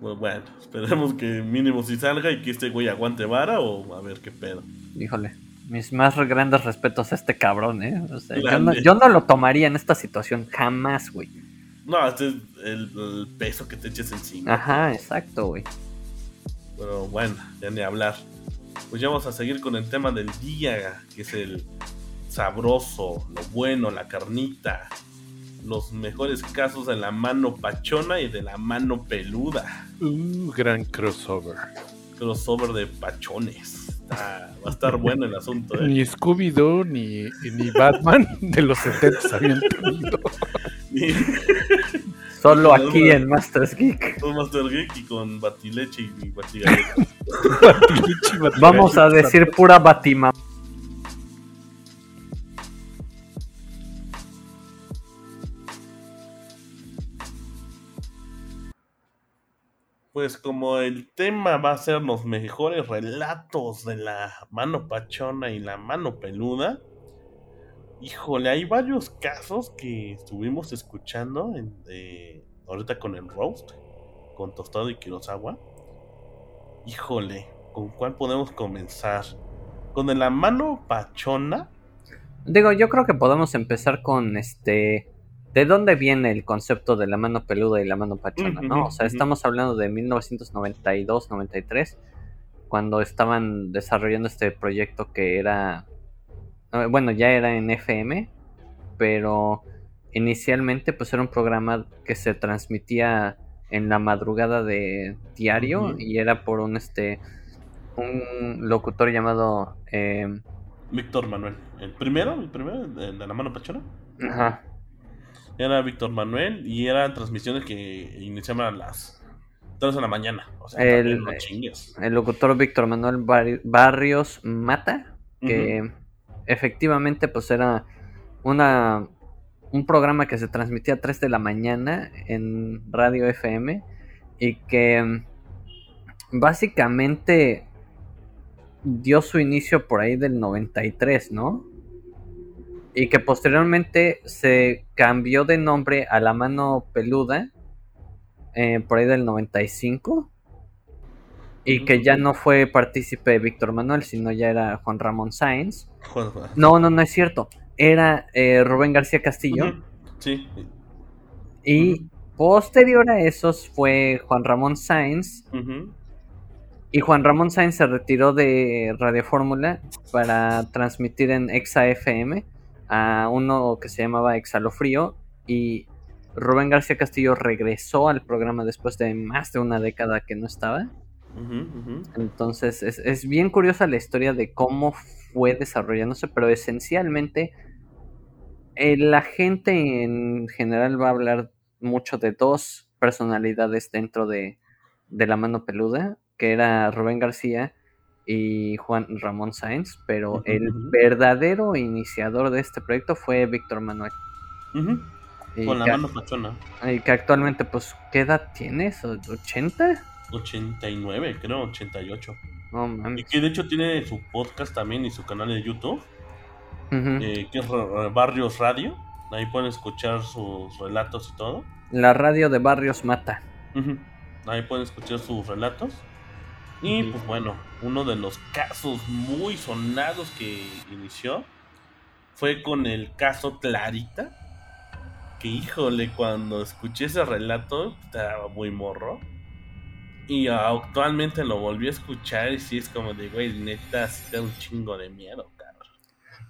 Pues bueno, esperemos que mínimo si salga y que este güey aguante vara o a ver qué pedo. Híjole, mis más grandes respetos a este cabrón, ¿eh? O sea, yo, no, Grande. yo no lo tomaría en esta situación, jamás, güey. No, este es el, el peso que te eches encima. Ajá, exacto, güey. Pero bueno, ya ni hablar. Pues ya vamos a seguir con el tema del día, que es el sabroso, lo bueno, la carnita. Los mejores casos de la mano pachona y de la mano peluda. Uh, gran crossover. Crossover de pachones. Está- va a estar bueno el asunto, ¿eh? Ni Scooby-Doo ni, ni Batman de los 70 habían tenido. Solo aquí en Masters Geek. con Master Geek y con Batileche y Batigalleta. Vamos a decir pura Batima. Pues como el tema va a ser los mejores relatos de la mano pachona y la mano peluda, híjole, hay varios casos que estuvimos escuchando en- de- ahorita con el roast, con Tostado y Kurosawa. Híjole, ¿con cuál podemos comenzar? Con la mano pachona, Digo, yo creo que podemos empezar con este. ¿De dónde viene el concepto de la mano peluda y la mano pachona, no? O sea, estamos hablando de 1992-93, cuando estaban desarrollando este proyecto que era. Eh, Bueno, ya era en FM, pero inicialmente pues era un programa que se transmitía en la madrugada de diario y era por un este un locutor llamado eh, Víctor Manuel. El primero, el primero de, la mano pachona. ajá, Era Víctor Manuel y eran transmisiones que iniciaban a las 3 de la mañana. O sea, El- no locutor Víctor Manuel Bar- Barrios Mata, que efectivamente pues era una un programa que se transmitía a 3 de la mañana en Radio FM y que mm, básicamente dio su inicio por ahí del 93, ¿no? Y que posteriormente se cambió de nombre a La Mano Peluda eh, por ahí del 95 y que ya no fue partícipe Víctor Manuel, sino ya era Juan Ramón Sáenz. No, no, no es cierto. Era eh, Rubén García Castillo. Sí. Y posterior a esos fue Juan Ramón Sáenz. Y Juan Ramón Sáenz se retiró de Radio Fórmula para transmitir en Exa FM a uno que se llamaba Exhalofrío. Y Rubén García Castillo regresó al programa después de más de una década que no estaba. Entonces es, es bien curiosa la historia de cómo fue desarrollándose, pero esencialmente eh, la gente en general va a hablar mucho de dos personalidades dentro de, de la mano peluda, que era Rubén García y Juan Ramón Sáenz, pero el verdadero iniciador de este proyecto fue Víctor Manuel. Con la mano pachona. y que actualmente, pues, ¿qué edad tienes? ¿80? 89, creo, 88. No Y que de hecho tiene su podcast también y su canal de YouTube, eh, que es Barrios Radio. Ahí pueden escuchar sus relatos y todo. La radio de Barrios Mata. Ahí pueden escuchar sus relatos. Y pues bueno, uno de los casos muy sonados que inició fue con el caso Clarita. Que híjole, cuando escuché ese relato estaba muy morro. Y actualmente lo volví a escuchar y sí es como de, güey, neta, sí da un chingo de miedo, cabrón.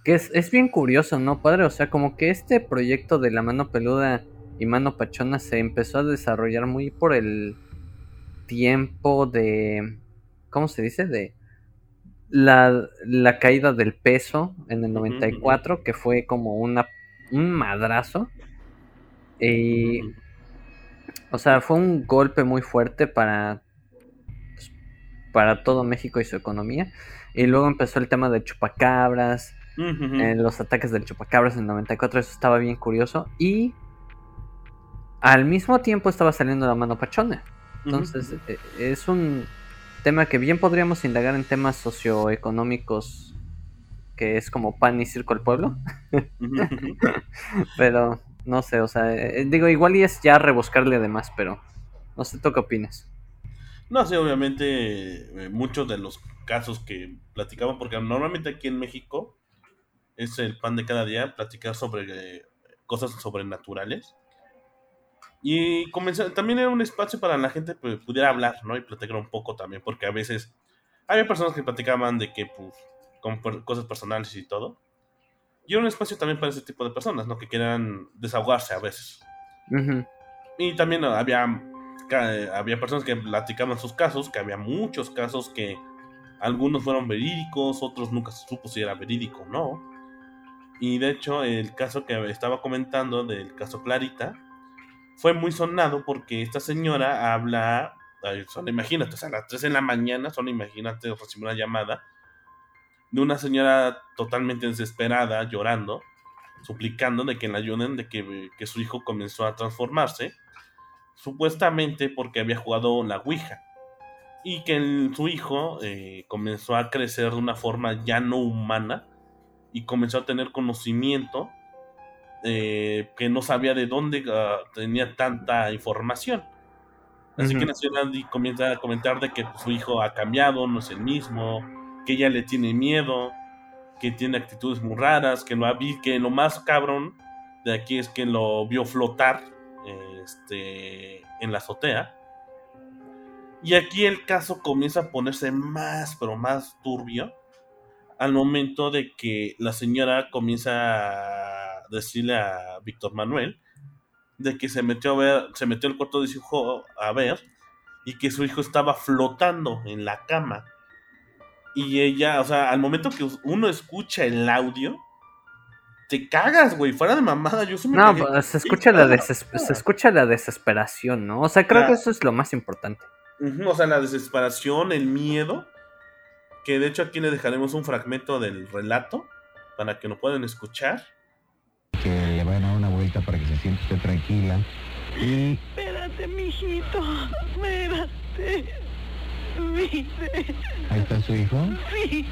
Que es, es bien curioso, ¿no, padre? O sea, como que este proyecto de la mano peluda y mano pachona se empezó a desarrollar muy por el tiempo de. ¿Cómo se dice? De. La, la caída del peso en el Ujú, 94, que fue como una, un madrazo. Y. O sea, fue un golpe muy fuerte para. pues, para todo México y su economía. Y luego empezó el tema de chupacabras en los ataques del chupacabras en el 94, eso estaba bien curioso. Y al mismo tiempo estaba saliendo la mano pachona. Entonces, eh, es un tema que bien podríamos indagar en temas socioeconómicos, que es como pan y circo al pueblo. Pero no sé, o sea, eh, digo, igual y es ya rebuscarle además, pero no sé, ¿tú qué opinas? No sé, obviamente, eh, muchos de los casos que platicamos, porque normalmente aquí en México es el pan de cada día platicar sobre eh, cosas sobrenaturales. Y comenzó, también era un espacio para la gente que pudiera hablar, ¿no? Y platicar un poco también, porque a veces había personas que platicaban de que, pues, con cosas personales y todo. Y era un espacio también para ese tipo de personas, ¿no? Que quieran desahogarse a veces. Ujú, Y también había, había personas que platicaban sus casos, que había muchos casos que algunos fueron verídicos, otros nunca se supo si era verídico o no. Y de hecho, el caso que estaba comentando del caso Clarita fue muy sonado porque esta señora habla, solo imagínate, o sea, a las 3 de la mañana, solo imagínate, recibió una llamada de una señora totalmente desesperada, llorando, suplicando de que la ayuden, de que, que su hijo comenzó a transformarse, supuestamente porque había jugado la Ouija. Y que el- su hijo eh, comenzó a crecer de una forma ya no humana y comenzó a tener conocimiento eh, que no sabía de dónde ah, tenía tanta información. Así que. Nacional y comienza a comentar de que su hijo ha cambiado, no es el mismo, que ella le tiene miedo, que tiene actitudes muy raras, que lo, que lo más cabrón de aquí es que lo vio flotar este, en la azotea. Y aquí el caso comienza a ponerse más, pero más turbio al momento de que la señora comienza a decirle a Víctor Manuel de que se metió a ver, se metió al cuarto de su hijo a ver y que su hijo estaba flotando en la cama. Y ella, o sea, al momento que uno escucha el audio, te cagas, güey, fuera de mamada. Yo No, pues, se escucha, la se escucha la desesperación, ¿no? O sea, creo que eso es lo más importante. o sea, la desesperación, el miedo. Que de hecho aquí le dejaremos un fragmento del relato para que lo puedan escuchar. Que le vayan a dar una vuelta para que se siente tranquila. Y... Espérate, mijito, espérate. ¿Ahí está su hijo? Sí.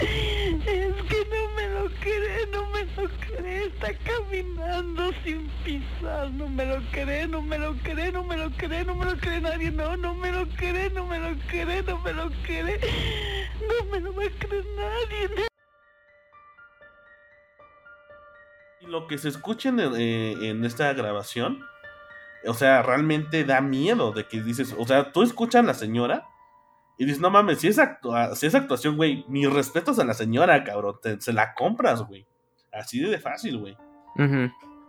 Es que no me lo cree, no me lo cree. Está caminando sin pisar. No me lo cree, no me lo cree, no me lo cree, no me lo cree nadie. No, no me lo cree, no me lo cree, no me lo cree. No me lo va a creer nadie. Y lo que se escucha en, eh, en esta grabación o sea, realmente da miedo de que dices, o sea, tú escuchas a la señora y dices, no mames, si es, si es actuación, güey, mis respetos a la señora, cabrón, se la compras, güey. Así de fácil, güey.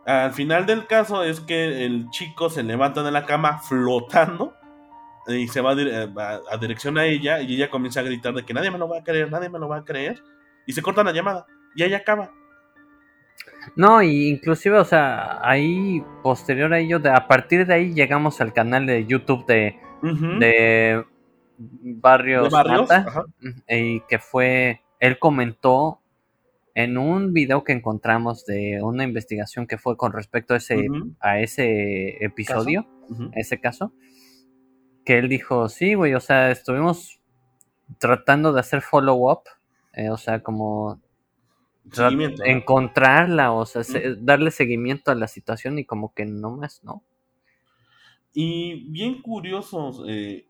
Al final del caso es que el chico se levanta de la cama flotando y se va a, a, dirección a ella y ella comienza a gritar de que nadie me lo va a creer, nadie me lo va a creer y se corta la llamada y ahí acaba. No, y inclusive, o sea, ahí, posterior a ello, de, a partir de ahí llegamos al canal de YouTube de, de Barrios, y que fue, él comentó en un video que encontramos de una investigación que fue con respecto a ese, a ese episodio, ese caso, que él dijo, sí, güey, o sea, estuvimos tratando de hacer follow-up, eh, o sea, como encontrarla, o sea, darle seguimiento a la situación y como que no más, ¿no? Y bien curiosos eh,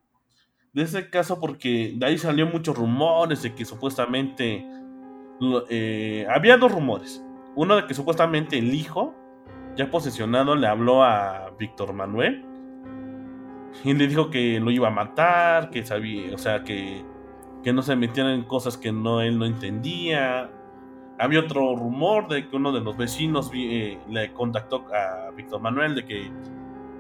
de ese caso porque de ahí salió muchos rumores de que supuestamente eh, había dos rumores. Uno de que supuestamente el hijo, ya posesionado, le habló a Víctor Manuel y le dijo que lo iba a matar, que sabía, o sea, que, que no se metieran en cosas que no él no entendía había otro rumor de que uno de los vecinos eh, le contactó a Víctor Manuel de que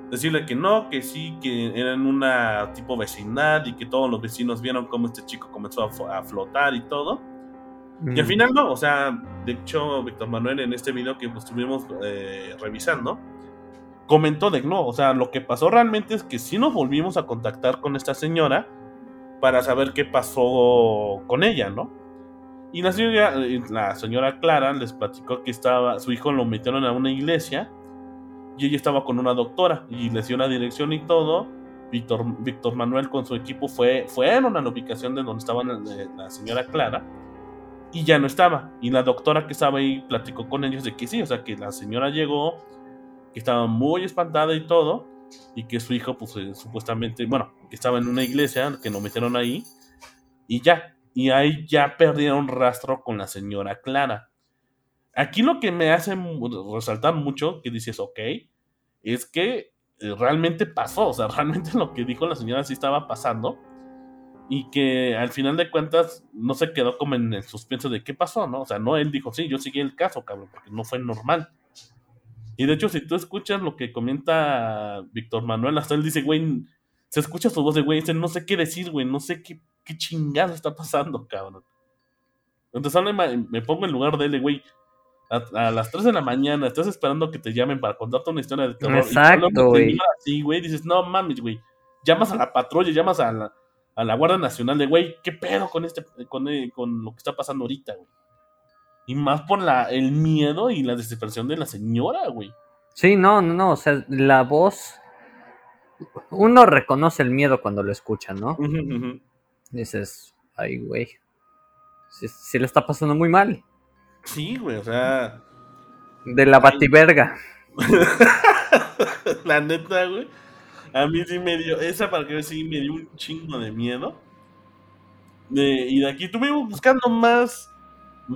decirle que no, que sí, que eran una tipo vecindad y que todos los vecinos vieron cómo este chico comenzó a, flotar y todo. Y al mm. final no, o sea, de hecho Víctor Manuel en este video que estuvimos eh, revisando, comentó de no, o sea, lo que pasó realmente es que sí nos volvimos a contactar con esta señora para saber qué pasó con ella, ¿no? Y la señora, la señora Clara les platicó que estaba, su hijo lo metieron a una iglesia y ella estaba con una doctora y le dio una dirección y todo. Víctor, Víctor Manuel con su equipo fue, fueron a la ubicación de donde estaba la, señora Clara y ya no estaba. Y la doctora que estaba ahí platicó con ellos de que sí, o sea, que la señora llegó, que estaba muy espantada y todo, y que su hijo, pues eh, supuestamente, bueno, que estaba en una iglesia, que lo metieron ahí, y ya, y ahí ya perdieron rastro con la señora Clara. Aquí lo que me hace resaltar mucho, que dices, ok, es que eh, realmente pasó, o sea, realmente lo que dijo la señora sí estaba pasando y que al final de cuentas no se quedó como en el suspenso de qué pasó, ¿no? O sea, no él dijo, sí, yo seguí el caso, cabrón, porque no fue normal. Y de hecho, si tú escuchas lo que comenta Víctor Manuel, hasta él dice, güey, se escucha su voz de güey, dice, no sé qué decir, güey, no sé qué ¿qué chingado está pasando, cabrón? Entonces me, pongo en lugar de él, güey. A, las 3 de la mañana estás esperando que te llamen para contarte una historia de terror. Exacto, güey. Así, güey, dices, no mames, güey. Llamas a la patrulla, llamas a la, a la Guardia Nacional de, güey, ¿qué pedo con este, con, eh, con lo que está pasando ahorita, güey? Y más por la, el miedo y la desesperación de la señora, güey. Sí, no, no, no, o sea, la voz. Uno reconoce el miedo cuando lo escucha, ¿no? Dices, ay, güey, si, le está pasando muy mal. Sí, güey, o sea... De la bativerga. la neta, güey. A mí sí me dio, esa para que sí me dio un chingo de miedo. De- y de aquí estuvimos buscando más,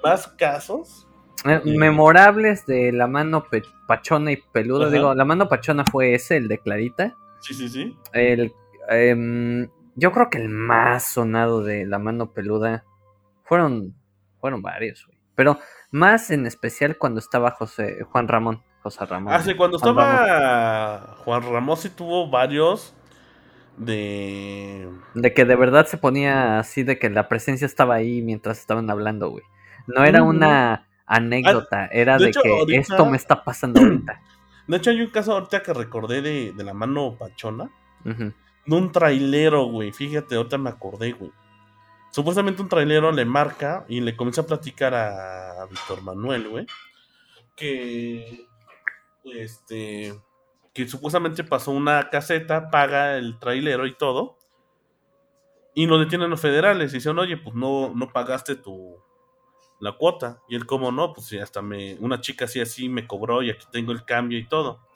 más casos. Eh, Sí. Memorables de la mano pachona y peluda. Ajá. Digo, la mano pachona fue ese, el de Clarita. Sí, sí, sí. El, em, yo creo que el más sonado de la mano peluda fueron, fueron varios, güey. Pero más en especial cuando estaba José, Juan Ramón. José Ramón. Hace cuando Juan Ramón. estaba Juan Ramos sí tuvo varios de... De que de verdad se ponía así, de que la presencia estaba ahí mientras estaban hablando, güey. No era Ujú. una anécdota, era de de, hecho, que ahorita- esto me está pasando ahorita. De hecho hay un caso ahorita que recordé de, de la mano pachona. Ujú. Un trailero, güey. Fíjate, ahorita me acordé, güey. Supuestamente un trailero le marca y le comienza a platicar a Víctor Manuel, güey. Que. Este. Que supuestamente pasó una caseta, paga el trailero y todo. Y lo detienen los federales. Y dicen, oye, pues no, no pagaste tu. La cuota. Y él, como no, pues hasta me. Una chica así, así me cobró y aquí tengo el cambio y todo.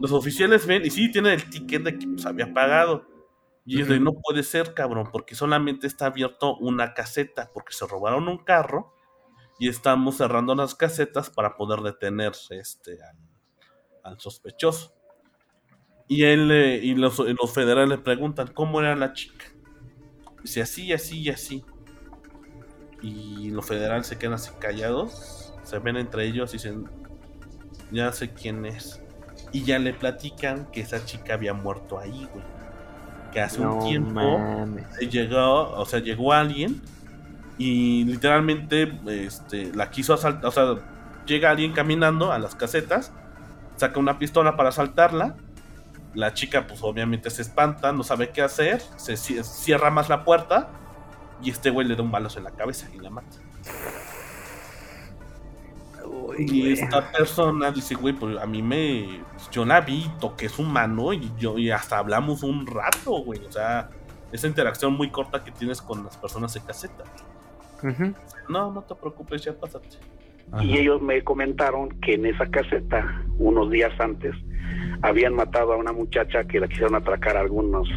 Los oficiales ven y sí, tienen el ticket de que pues, había pagado. Y ellos de, no puede ser, cabrón, porque solamente está abierto una caseta, porque se robaron un carro y estamos cerrando las casetas para poder detener este, al, al sospechoso. Y él eh, y los, los federales le preguntan cómo era la chica. Dice así, así y así. Y los federales se quedan así callados, se ven entre ellos y dicen, ya sé quién es. Y ya le platican que esa chica había muerto ahí, güey. Que hace No un tiempo mames. llegó, o sea, llegó alguien y literalmente este, la quiso asaltar, o sea, llega alguien caminando a las casetas, saca una pistola para asaltarla, la chica pues obviamente se espanta, no sabe qué hacer, se ci- cierra más la puerta y este güey le da un balazo en la cabeza y la mata. Uy, Y güey. esta persona dice, güey, pues a mí me. Yo la vi, toqué su mano y yo y hasta hablamos un rato, güey. O sea, esa interacción muy corta que tienes con las personas en caseta. No, no te preocupes, ya pásate. Y ellos me comentaron que en esa caseta, unos días antes, habían matado a una muchacha que la quisieron atracar a algunos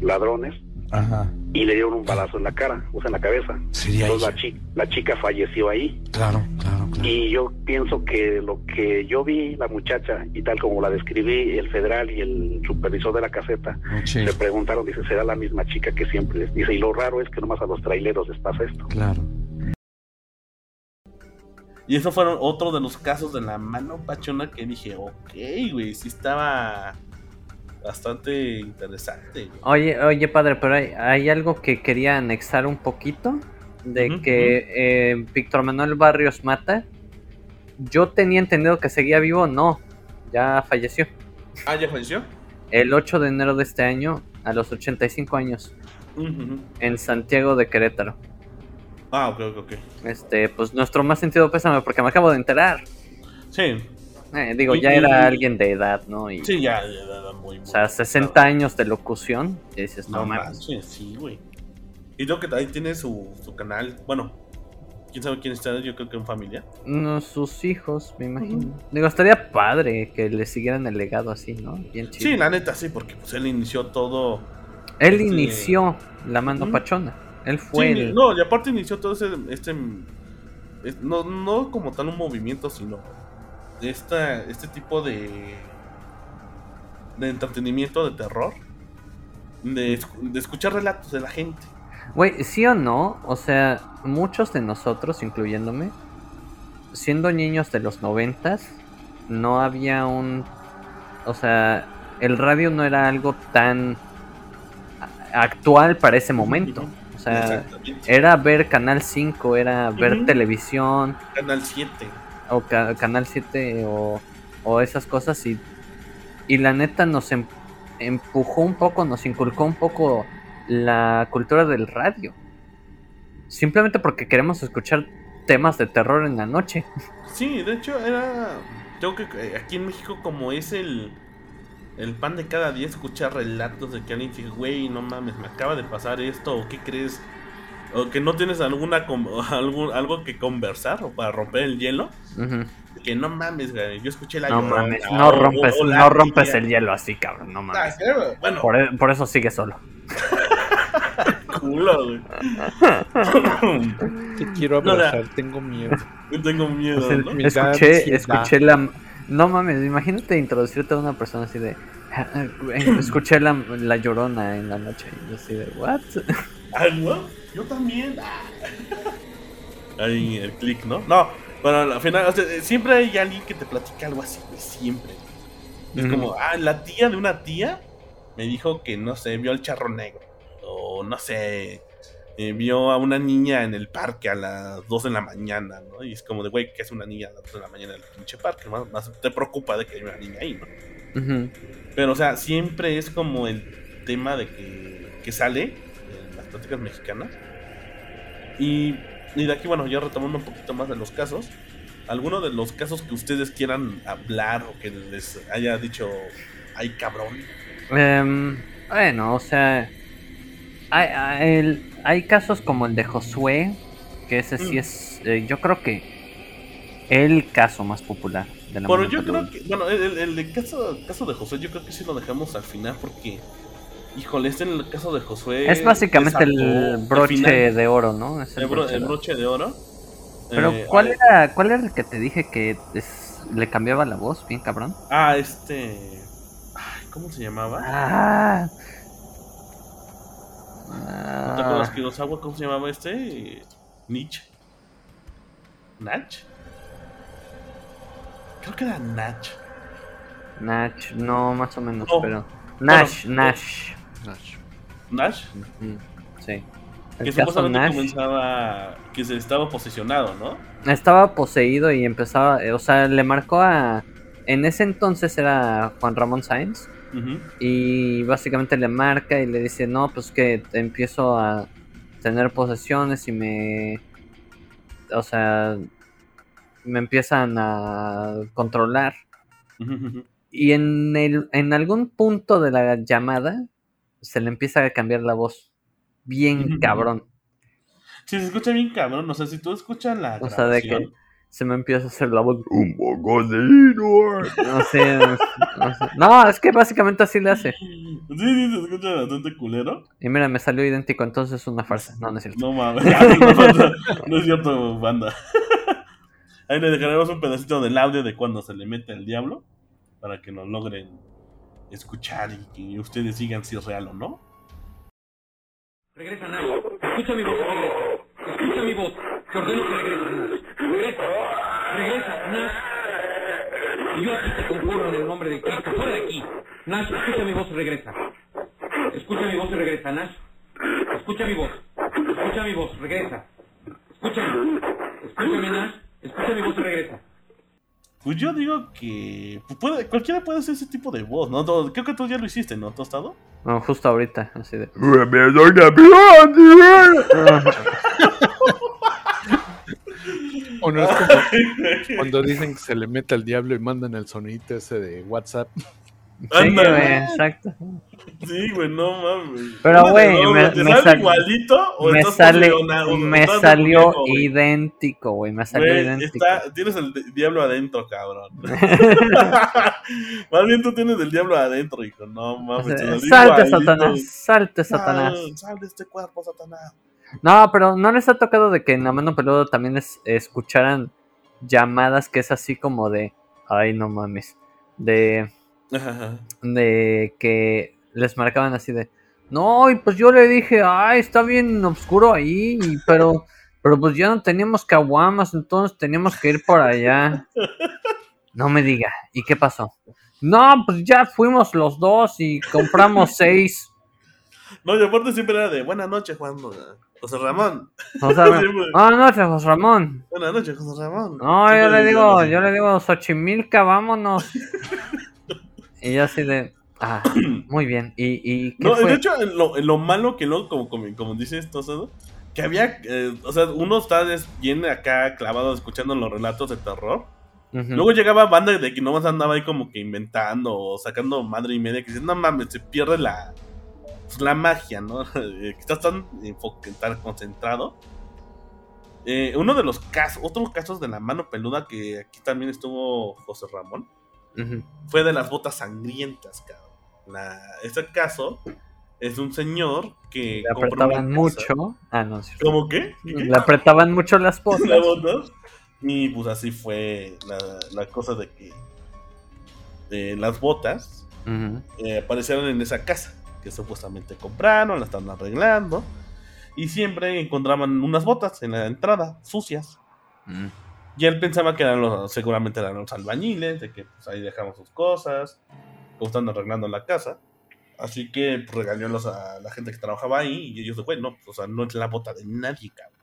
ladrones Ajá. y le dieron un balazo en la cara, o sea, en la cabeza. Sería Entonces la, chi- la chica falleció ahí. Claro, claro, claro. Y yo pienso que lo que yo vi, la muchacha, y tal como la describí, el federal y el supervisor de la caseta, Sí, le preguntaron, dice, será la misma chica que siempre les dice. Y lo raro es que nomás a los traileros les pasa esto. claro. Y eso fueron otro de los casos de la mano pachona que dije, ok, güey, sí estaba bastante interesante. güey. Oye, oye, padre, pero hay, hay algo que quería anexar un poquito de que eh, Víctor Manuel Barrios Mata. Yo tenía entendido que seguía vivo, no, ya falleció. Ah, ¿ya falleció? El 8 de enero de este año, a los 85 años, ujú. en Santiago de Querétaro. Ah, ok, ok, ok. Este, pues nuestro más sentido pésame, porque me acabo de enterar. Sí, Eh, digo, Y- ya y- era alguien de edad, ¿no? Y, sí, ya, ya era muy, muy O sea, 60 años de locución. Y dices, no, No mames. sí, güey. Y creo que ahí tiene su, su canal. Bueno, quién sabe quién está, yo creo que un familia. No, sus hijos, me imagino. Digo, estaría padre que le siguieran el legado así, ¿no? Bien chido. Sí, la neta, sí, porque pues él inició todo. Él sí. inició la mano pachona. Él fue Sí, el. No, y aparte inició todo ese. Este, es- no, no como tal un movimiento, sino esta, este tipo de. de entretenimiento de terror. De, de escuchar relatos de la gente. Güey, sí o no, o sea, muchos de nosotros, incluyéndome, siendo niños de los noventas, no había un... O sea, el radio no era algo tan actual para ese momento. O sea, era ver Canal 5, era ver televisión, Canal 7. O ca- Canal 7 o, o esas cosas y, y la neta nos em- empujó un poco, nos inculcó un poco la cultura del radio. Simplemente porque queremos escuchar temas de terror en la noche. Sí, de hecho era. Tengo que. eh, Aquí en México, como es el. El pan de cada día, escuchar relatos de que alguien dice, güey, no mames, me acaba de pasar esto, o qué crees. O que no tienes alguna algún, algo que conversar o para romper el hielo. Que no mames, güey, yo escuché la No Llorona, mames, no o- rompes, o no rompes tía. el hielo así, cabrón, no Ah, mames. claro, Bueno, Por, e- por eso sigue solo. culo, güey. Te quiero No, abrazar, tengo miedo. Yo tengo miedo, O sea, ¿no? Escuché, escuché la... No mames, imagínate introducirte a una persona así de... Escuché la, la llorona en la noche y yo así de... ¿What? Ah, ¿no? Yo también. Ah. Ahí el click, ¿no? No, pero al final, o sea, siempre hay alguien que te platica algo así, güey, siempre. Es como, ah, la tía de una tía me dijo que, no sé, vio al charro negro. O, no sé, eh, vio a una niña en el parque a las 2 de la mañana, ¿no? Y es como de, güey, ¿qué es una niña a las 2 de la mañana en el pinche parque? Más, más te preocupa de que hay una niña ahí, ¿no? Pero, o sea, siempre es como el tema de que, que sale pláticas mexicanas. Y, y de aquí, bueno, ya retomando un poquito más de los casos. ¿Alguno de los casos que ustedes quieran hablar o que les haya dicho, ay cabrón? Em, bueno, o sea, hay, hay, hay casos como el de Josué, que ese sí Mm. es, eh, yo creo que el caso más popular de la Pero yo creo que, bueno, el, el- el caso, caso de Josué, yo creo que sí lo dejamos al final porque, híjole, este en el caso de Josué. Es básicamente el broche de oro, ¿no? Es el el, bro- broche el de oro. broche de oro. Pero Eh, ¿cuál era, ¿cuál era el que te dije que es- le cambiaba la voz, bien cabrón? Ah, este. ay, ¿Cómo se llamaba? Ah. ¿No te acuerdas Ah, Kurosawa? ¿Cómo se llamaba este? Nietzsche. ¿Nach? Creo que era Nach. Nach, no, más o menos, No. pero. Nash, Bueno, Nash. Nach. Mm, sí. Que El supuestamente Nash comenzaba. Que se estaba posicionado, ¿no? estaba poseído y empezaba, eh, o sea, le marcó a. En ese entonces era Juan Ramón Sáenz. Y básicamente le marca y le dice, no, pues que empiezo a tener posesiones y me... O sea, me empiezan a controlar. Y en, el, en algún punto de la llamada se le empieza a cambiar la voz. Bien cabrón. Sí, se escucha bien cabrón. O sea, si tú escuchas la. O sea, de que se me empieza a hacer la voz. Un poco de hilo". No sé, no sé. No, es que básicamente así le hace. Sí, sí, se escucha bastante culero. Y mira, me salió idéntico, entonces es una farsa. No, no es cierto. No mames. no es cierto, banda. Ahí le dejaremos un pedacito del audio de cuando se le mete el diablo. Para que nos logren escuchar y que ustedes sigan si es real o no. Regresa, Nash. Escucha mi voz regresa. Escucha mi voz. Te ordeno que regreses, Nash. Regresa. Regresa, Nash. Y yo aquí te conjuro en el nombre de Cristo. Fuera de aquí. Nash, escucha mi voz y regresa. Escucha mi voz y regresa, Nash. Escucha mi voz. Escucha mi voz. Regresa. Escúchame. Escúchame, Nash. Escucha mi voz y regresa. Pues yo digo que puede, cualquiera puede hacer ese tipo de voz, ¿no? Creo que tú ya lo hiciste, ¿no, Tostado? No, justo ahorita, así de. O no es como cuando dicen que se le mete al diablo y mandan el sonidito ese de WhatsApp. Sí, Ándale. güey, exacto. Sí, güey, no mames. Pero, güey, me- ¿te me sale sal- igualito o Me sale, me salió muñeco, güey. idéntico, güey, me salió Güey, idéntico. está- tienes el di- diablo adentro, cabrón. Más bien tú tienes el diablo adentro, hijo. No O mames. sea, salte, igualito. Satanás, salte, Satanás. Sal, sal de este cuerpo, Satanás. No, pero no les ha tocado de que en la mano peluda también es, escucharan llamadas que es así como de, ay, no mames, de, Ajá. de que les marcaban así de, no, y pues yo le dije, ay, está bien oscuro ahí, y- pero, pero pues ya no teníamos caguamas, entonces teníamos que ir por allá. No me diga, ¿y qué pasó? No, pues ya fuimos los dos y compramos seis. No, y aparte siempre era de buenas noches, Juan. José Ramón. Sea, Siempre. buenas noches, José Ramón. Buenas noches, José Ramón. No, yo le digo, yo le digo, Xochimilca, vámonos. y yo así de, ah, muy bien. ¿Y, y qué No, fue? de hecho, lo, lo malo que luego, como, como, como dices, Tosado, que había, eh, o sea, uno está bien acá clavado escuchando los relatos de terror. Luego llegaba banda de que nomás andaba ahí como que inventando o sacando madre y media que dice, no mames, se pierde la, pues, la magia, ¿no? que estás tan, tan concentrado. Eh, uno de los casos, otros casos de la mano peluda que aquí también estuvo José Ramón, Fue de las botas sangrientas, cabrón. La, ese caso es un señor que Le apretaban mucho. Ah, no, sí. ¿Cómo qué? ¿Qué, qué? Le apretaban mucho las botas. Y pues así fue la, la cosa de que eh, las botas eh, aparecieron en esa casa que supuestamente compraron, la estaban arreglando. Y siempre encontraban unas botas en la entrada, sucias. Mm. Y él pensaba que eran los, seguramente eran los albañiles, de que pues, ahí dejamos sus cosas, como están arreglando la casa. Así que pues, regañó a, la gente que trabajaba ahí y ellos de bueno, pues, o sea, no es la bota de nadie, cabrón.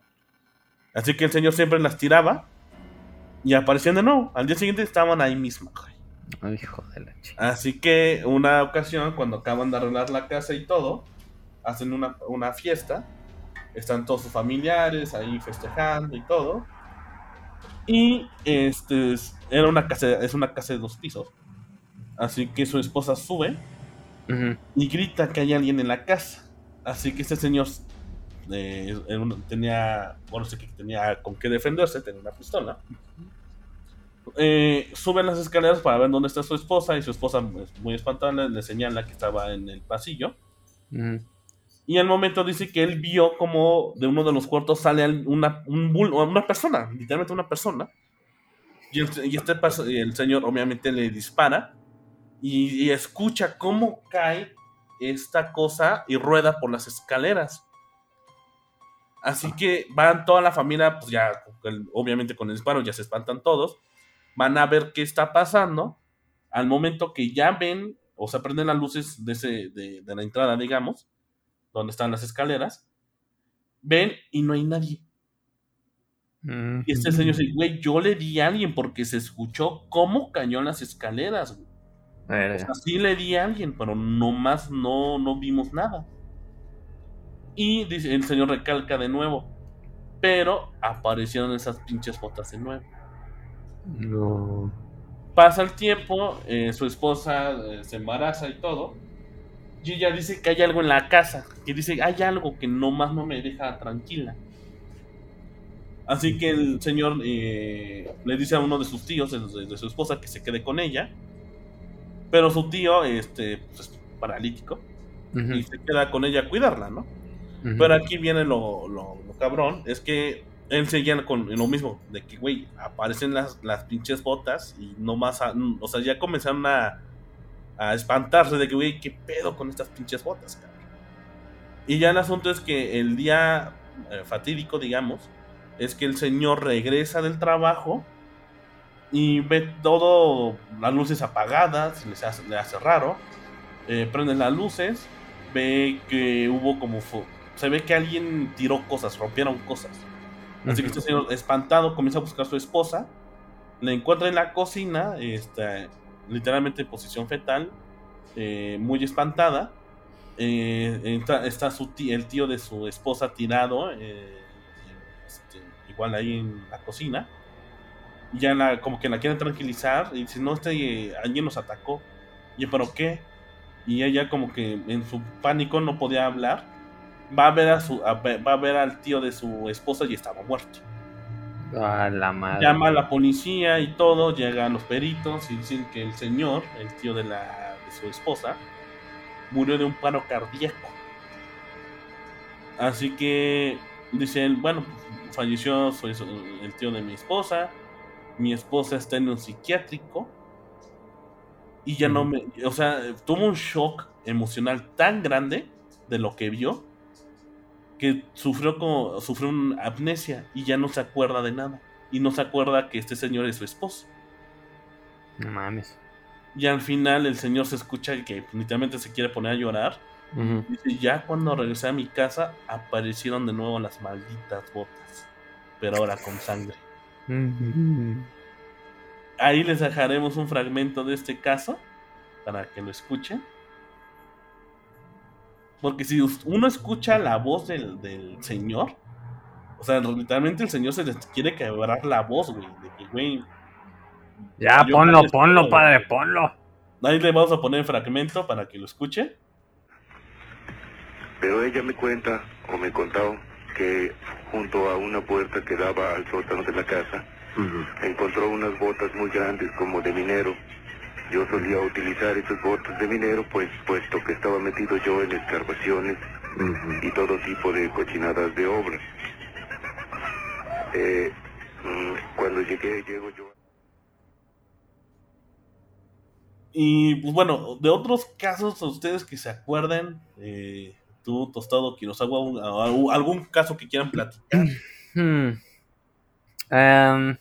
Así que el señor siempre las tiraba y aparecían de nuevo. Al día siguiente estaban ahí mismo, güey. Ay, hijo de la chica. Así que una ocasión, cuando acaban de arreglar la casa y todo, hacen una, una fiesta. Están todos sus familiares ahí festejando y todo. Y este es, era una casa, es una casa de dos pisos. Así que su esposa sube y grita que hay alguien en la casa. Así que este señor eh, tenía, bueno, sé que tenía con qué defenderse, tenía una pistola. Eh, suben las escaleras para ver dónde está su esposa y su esposa, pues, muy espantada, le, señala que estaba en el pasillo. Y al momento dice que él vio como de uno de los cuartos sale al- una, un bull- una persona, literalmente una persona. Y, el, y este el señor obviamente le dispara y, y escucha cómo cae esta cosa y rueda por las escaleras. Así que van toda la familia, pues ya, obviamente con el disparo ya se espantan todos. Van a ver qué está pasando. Al momento que ya ven, o se prenden las luces de, ese, de, de la entrada, digamos, donde están las escaleras, ven y no hay nadie. Mm. Y este señor dice, güey, yo le di a alguien porque se escuchó cómo cayó en las escaleras. güey. O Verga. sea, sí le di a alguien, pero nomás no, no vimos nada. Y dice, el señor recalca de nuevo, pero aparecieron esas pinches botas de nuevo. No. Pasa el tiempo, eh, su esposa eh, se embaraza y todo. Y ella dice que hay algo en la casa. Que dice, hay algo que nomás no me deja tranquila. Así que el señor eh, le dice a uno de sus tíos, de, de su esposa, que se quede con ella. Pero su tío este, pues, es paralítico y se queda con ella a cuidarla, ¿no? Pero aquí viene lo, lo- lo cabrón, es que él seguía con lo mismo, de que, güey, aparecen las, las pinches botas y no más, a- o sea, ya comenzaron a, a espantarse de que, güey, ¿qué pedo con estas pinches botas, cabrón? Y ya el asunto es que el día eh, fatídico, digamos, es que el señor regresa del trabajo y ve todo, las luces apagadas, le hace, le hace raro, eh, prende las luces, ve que hubo como... se ve que alguien tiró cosas, rompieron cosas. Así que este señor, espantado, comienza a buscar a su esposa. La encuentra en la cocina, este, literalmente en posición fetal, eh, muy espantada. Eh, está su tí- el tío de su esposa tirado, eh, este, igual ahí en la cocina. Y ya la, como que la quieren tranquilizar y dice, no, este, alguien nos atacó. Y pero qué? Y ella como que en su pánico no podía hablar. Va a ver a su, a va a ver al tío de su esposa y estaba muerto. La madre. Llama a la policía y todo, llegan los peritos y dicen que el señor, el tío de, la, de su esposa, murió de un paro cardíaco. Así que dice él, bueno, falleció el tío de mi esposa, mi esposa está en un psiquiátrico y ya no me, o sea, tuvo un shock emocional tan grande de lo que vio que sufrió como sufrió una amnesia y ya no se acuerda de nada y no se acuerda que este señor es su esposo. No mames. Y al final el señor se escucha que literalmente se quiere poner a llorar. Dice, ya cuando regresé a mi casa aparecieron de nuevo las malditas botas, pero ahora con sangre. Ahí les dejaremos un fragmento de este caso para que lo escuchen. Porque si uno escucha la voz del, del señor, o sea, literalmente el señor se les quiere quebrar la voz, güey. De que, güey, Ya, Yo ponlo, ponlo, padre, ponlo. ahí le vamos a poner el fragmento para que lo escuche. Pero ella me cuenta, o me contó, que junto a una puerta que daba al sótano de la casa, encontró unas botas muy grandes como de minero yo solía utilizar esos botes de minero, pues puesto que estaba metido yo en excavaciones y todo tipo de cochinadas de obra. Eh, mm, cuando llegué, llego yo. Y pues bueno, de otros casos, a ustedes que se acuerden, eh, tú, Tostado, Kirosawa, un- a- a- algún caso que quieran platicar. Hmm. Em,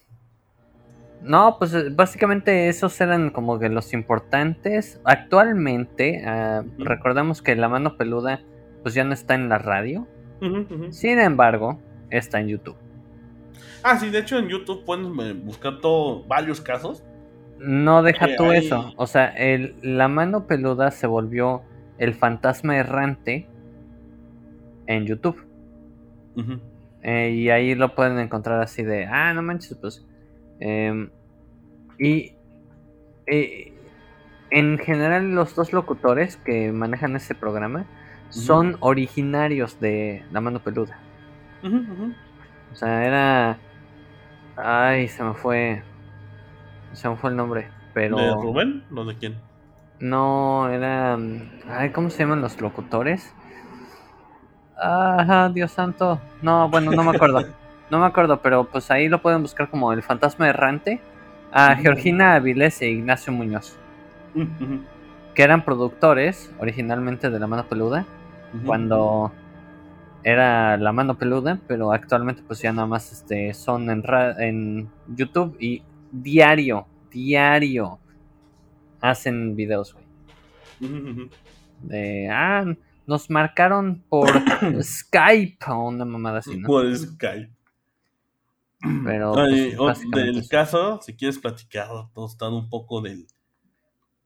no, pues eh, básicamente esos eran como que los importantes. Actualmente, ah, Ujú. recordemos que la mano peluda pues ya no está en la radio. Sin embargo, está en YouTube. Ah, sí, de hecho en YouTube pueden eh, buscar todo, varios casos. No deja Que tú eso. O sea, el, la mano peluda se volvió el fantasma errante en YouTube. Eh, y ahí lo pueden encontrar así de, ah, no manches, pues. Em, y eh, en general los dos locutores que manejan ese programa son originarios de La Mano Peluda. O sea, era... Ay, se me fue... Se me fue el nombre. Pero... ¿De Rubén? ¿No de quién? No, era... Ay, ¿cómo se llaman los locutores? Ajá, Dios santo. No, bueno, no me acuerdo. No me acuerdo, pero pues ahí lo pueden buscar como el fantasma errante. A. Georgina Avilés e Ignacio Muñoz, que eran productores originalmente de La Mano Peluda, cuando era La Mano Peluda, pero actualmente pues ya nada más este, son en, ra- en YouTube y diario, diario hacen videos, güey. De ah, nos marcaron por Skype o una mamada así, ¿no? Por Skype. Pero pues, del caso, si quieres platicar, tostado un poco del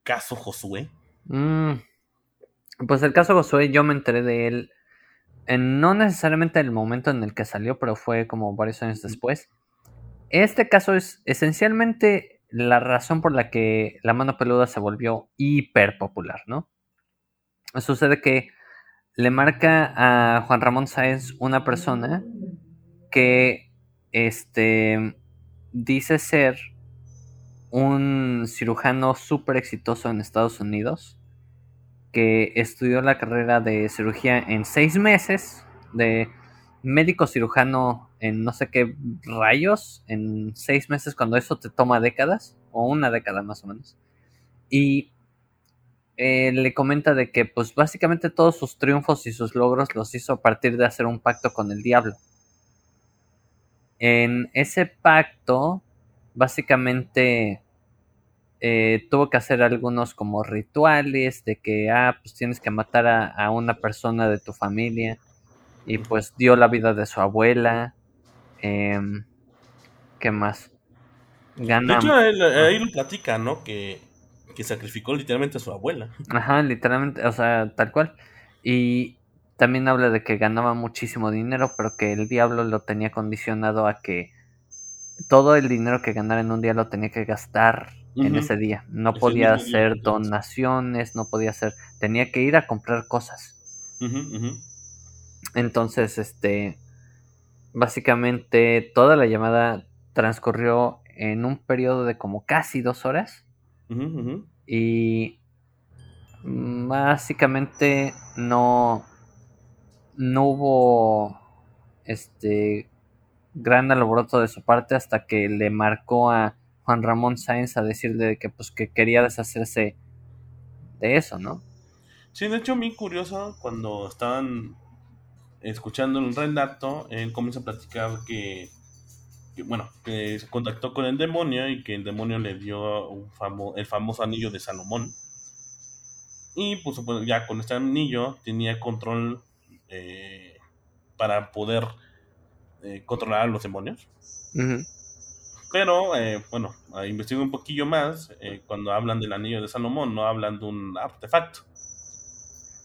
caso Josué. Mm, pues el caso Josué, yo me enteré de él, en, no necesariamente en el momento en el que salió, pero fue como varios años después. Este caso es esencialmente la razón por la que la mano peluda se volvió hiper popular, ¿no? Sucede que le marca a Juan Ramón Sáenz una persona que este dice ser un cirujano súper exitoso en Estados Unidos que estudió la carrera de cirugía en seis meses de médico cirujano en no sé qué rayos en seis meses cuando eso te toma décadas o una década más o menos. Y eh, le comenta de que pues básicamente todos sus triunfos y sus logros los hizo a partir de hacer un pacto con el diablo en ese pacto básicamente eh, tuvo que hacer algunos como rituales de que, ah, pues tienes que matar a, a una persona de tu familia y pues dio la vida de su abuela. em, ¿Qué más? De Gana... hecho, él- ahí lo platica, ¿no? Que, que sacrificó literalmente a su abuela. Ajá, literalmente, o sea, tal cual. Y también habla de que ganaba muchísimo dinero, pero que el diablo lo tenía condicionado a que todo el dinero que ganara en un día lo tenía que gastar en ese día. No podía día, hacer donaciones, no podía hacer, tenía que ir a comprar cosas. Entonces, este, básicamente toda la llamada transcurrió en un periodo de como casi dos horas. Y mm, básicamente no, no hubo este gran alboroto de su parte hasta que le marcó a Juan Ramón Sáenz a decirle que pues que quería deshacerse de eso, ¿no? Sí, de hecho, bien curioso, cuando estaban escuchando el relato, él comienza a platicar que, bueno, que se contactó con el demonio y que el demonio le dio un famo- el famoso anillo de Salomón. Y pues ya con este anillo tenía control eh, para poder eh, controlar a los demonios. Pero, eh, bueno, investigo un poquillo más. eh, cuando hablan del anillo de Salomón, no hablan de un artefacto,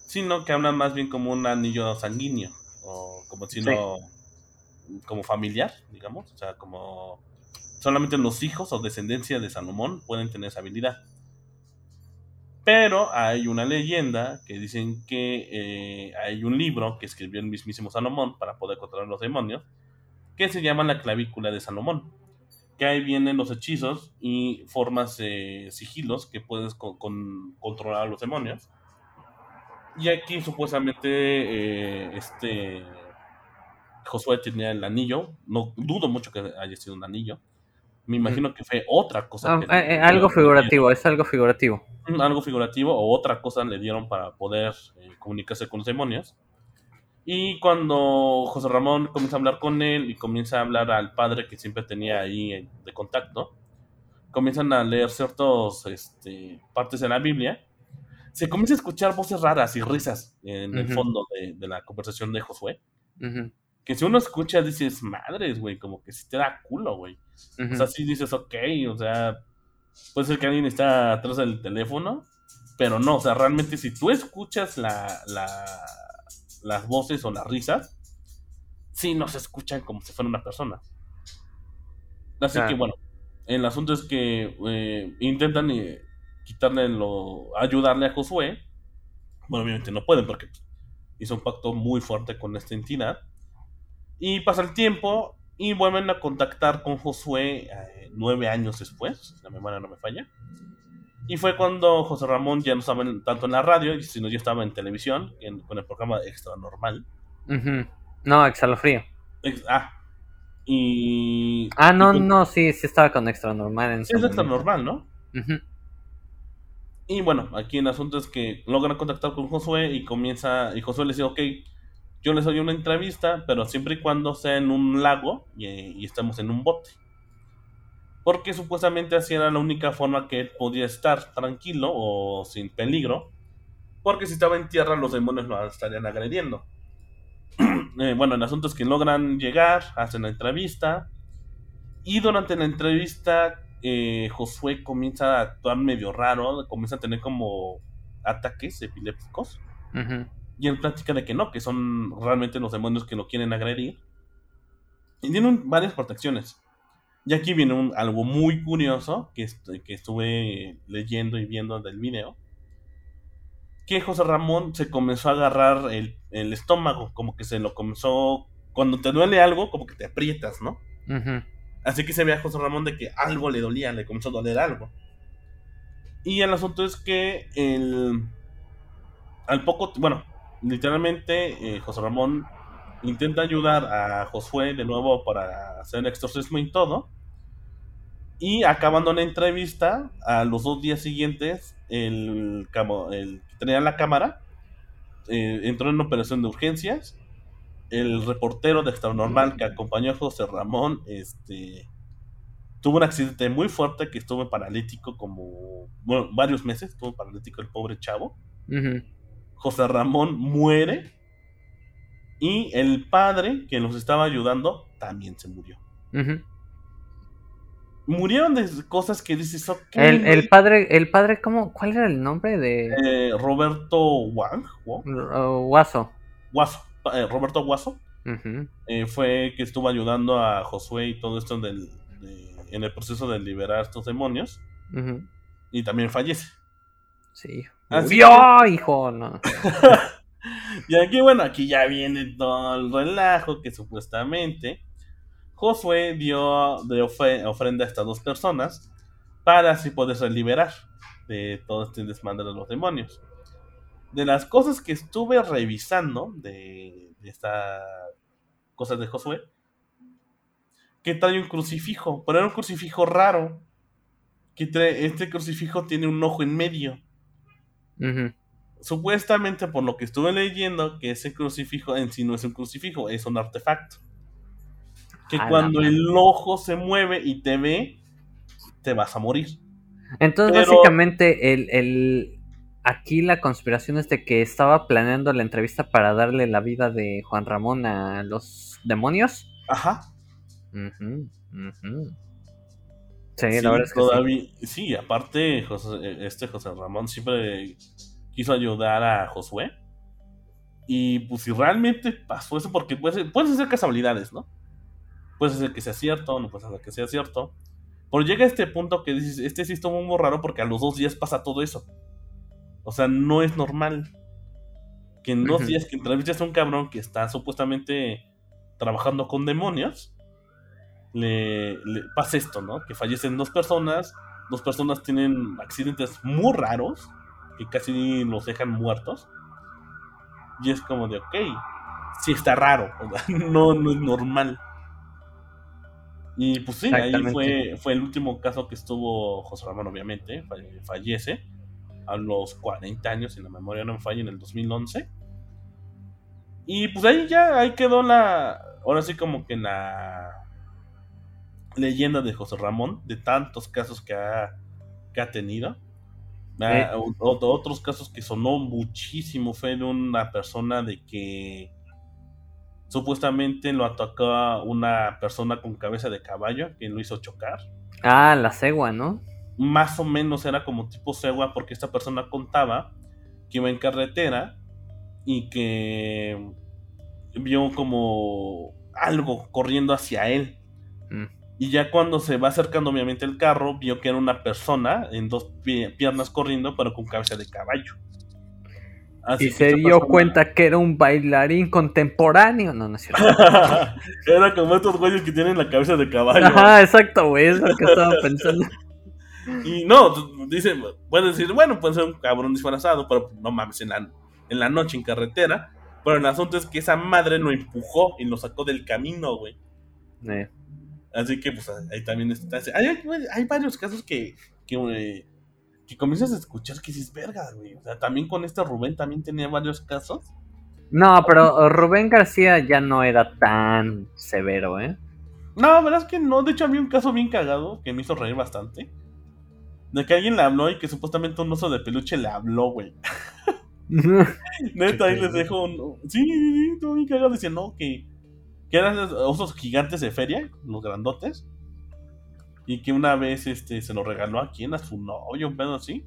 sino que hablan más bien como un anillo sanguíneo, o como decirlo, como familiar, digamos. O sea, como solamente los hijos o descendencia de Salomón pueden tener esa habilidad. Pero hay una leyenda que dicen que eh, hay un libro que escribió el mismísimo Salomón para poder controlar los demonios, que se llama La clavícula de Salomón que ahí vienen los hechizos y formas sigilos que puedes con- controlar a los demonios. Y aquí supuestamente eh, este Josué tenía el anillo. No dudo mucho que haya sido un anillo. Me imagino que fue otra cosa. Ah, que eh, eh, algo figurativo, es algo figurativo. Algo figurativo o otra cosa le dieron para poder eh, comunicarse con los demonios. Y cuando José Ramón comienza a hablar con él y comienza a hablar al padre que siempre tenía ahí eh, de contacto, comienzan a leer ciertas este, partes de la Biblia. Se comienza a escuchar voces raras y risas en el Ujú. fondo de, de la conversación de Josué. Ujú, Que si uno escucha dices, madres, güey, como que si te da culo, güey. O sea, sí dices, ok, o sea, puede ser que alguien está atrás del teléfono, pero no, o sea, realmente si tú escuchas la, la- las voces o las risas, sí no se escuchan como si fuera una persona. Así Claro. que bueno, el asunto es que eh, intentan eh, quitarle lo, ayudarle a Josué. Bueno, obviamente no pueden porque hizo un pacto muy fuerte con esta entidad. Y pasa el tiempo y vuelven a contactar con Josué eh, nueve años después, si la memoria no me falla. Y fue cuando José Ramón ya no estaba en- tanto en la radio, sino ya estaba en televisión, en- con el programa Extra Normal. No, exhalofrío. Ex- ah, y. Ah, no, y con- no, sí, sí estaba con extra normal en es Extra momento. Normal, ¿no? Y bueno, aquí el asunto es que logran contactar con Josué y comienza. Y Josué les dice: Ok, yo les doy una entrevista, pero siempre y cuando sea en un lago y, estamos en un bote. Porque supuestamente así era la única forma que él podía estar tranquilo o sin peligro. Porque si estaba en tierra, los demonios lo estarían agrediendo. Eh, bueno, el asunto es que logran llegar, hacen la entrevista. Y durante la entrevista, eh, Josué comienza a actuar medio raro, comienza a tener como ataques epilépticos. Ujú. Y él platica de que no, que son realmente los demonios que lo quieren agredir. Y tiene un- varias protecciones. Y aquí viene un- algo muy curioso que, est- que estuve leyendo y viendo del video. Que José Ramón se comenzó a agarrar el, el estómago, como que se lo comenzó... Cuando te duele algo, como que te aprietas, ¿no? Así que se ve a José Ramón de que algo le dolía, le comenzó a doler algo. Y el asunto es que el, al poco, bueno, literalmente eh, José Ramón intenta ayudar a Josué de nuevo para hacer el exorcismo y todo. Y acabando la entrevista, a los dos días siguientes, el, el que tenía la cámara eh, entró en operación de urgencias el reportero de Extranormal que acompañó a José Ramón, este, tuvo un accidente muy fuerte que estuvo paralítico como, varios meses, estuvo paralítico el pobre chavo. Ujú. José Ramón muere y el padre que los estaba ayudando también se murió. Murieron de cosas que dices, El, padre, el padre, ¿cómo? ¿Cuál era el nombre de Eh, Roberto Wang, uh, Guaso? Guaso, eh, Roberto Guaso, Ujú. eh, fue que estuvo ayudando a Josué y todo esto del, de- en el proceso de liberar estos demonios y también fallece. Sí. ¡Murió, hijo! No. Y aquí, bueno, aquí ya viene todo el relajo que supuestamente Josué dio de ofrenda a estas dos personas para así poderse liberar de todo este desmadre de los demonios. De las cosas que estuve revisando de, de esta cosa de Josué, que trae un crucifijo, pero era un crucifijo raro. Que trae- este crucifijo tiene un ojo en medio Supuestamente por lo que estuve leyendo, que ese crucifijo en sí no es un crucifijo, es un artefacto. Que cuando el ojo se mueve y te ve, te vas a morir. Entonces, Pero- básicamente, el, el, aquí la conspiración es de que estaba planeando la entrevista para darle la vida de Juan Ramón a los demonios. Ajá. Ujú. Sí, Sí, la verdad es que sí. todavía, sí. aparte, José- este José Ramón siempre quiso ayudar a Josué. Y pues si realmente pasó eso, porque puede ser, puede ser casualidades, ¿no? Puede ser que sea cierto, no puede ser que sea cierto. Pero llega este punto que dices, este sí estuvo muy raro porque a los dos días pasa todo eso. O sea, no es normal que en dos días que entrevistas a un cabrón que está supuestamente trabajando con demonios le, le pasa esto, ¿no? Que fallecen dos personas, dos personas tienen accidentes muy raros, que casi los dejan muertos. Y es como de, ok, sí está raro, o sea, no, no es normal. Y pues sí, ahí fue, fue el último caso que estuvo José Ramón, obviamente, falle- fallece a los 40 años, si la memoria no me falla, en el 2011. Y pues ahí ya, ahí quedó la, ahora sí como que la leyenda de José Ramón, de tantos casos que ha, que ha tenido. Ah, Eh. otros casos que sonó muchísimo fue de una persona de que supuestamente lo atacó una persona con cabeza de caballo que lo hizo chocar. Ah, la cegua, ¿no? Más o menos era como tipo cegua porque esta persona contaba que iba en carretera y que vio como algo corriendo hacia él. Y ya cuando se va acercando obviamente el carro, vio que era una persona en dos pie- piernas corriendo, pero con cabeza de caballo. Así Y se dio persona- cuenta que era un bailarín contemporáneo. No, no es cierto. era como estos güeyes que tienen la cabeza de caballo. Ajá, exacto, güey. Es lo que estaba pensando. Y no, dice, puede decir, bueno, puede ser un cabrón disfrazado, pero no mames, en la, en la noche en carretera. Pero el asunto es que esa madre lo empujó y lo sacó del camino, güey. Eh, Así que, pues, ahí también está. Hay, hay, varios casos que, que, eh, que comienzas a escuchar que dices, verga, güey. O sea, también con este Rubén también tenía varios casos. No, pero Rubén García ya no era tan severo, ¿eh? No, la verdad es que no. De hecho, había un caso bien cagado que me hizo reír bastante. De que alguien le habló y que supuestamente un oso de peluche le habló, güey. Neta, ahí les dejo un... Sí, sí, sí, estuvo bien cagado. Dice, no, que, que eran osos gigantes de feria, los grandotes. Y que una vez este, se lo regaló a quien, a su novio, un pedo así.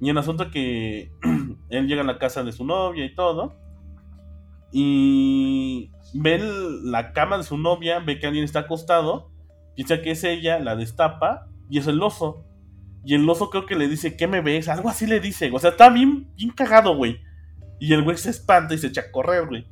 Y el asunto que él llega a la casa de su novia y todo. Y ve la cama de su novia, ve que alguien está acostado. Piensa que es ella, la destapa y es el oso. Y el oso creo que le dice, ¿qué me ves? Algo así le dice. O sea, está bien, bien cagado, güey. Y el güey se espanta y se echa a correr, güey.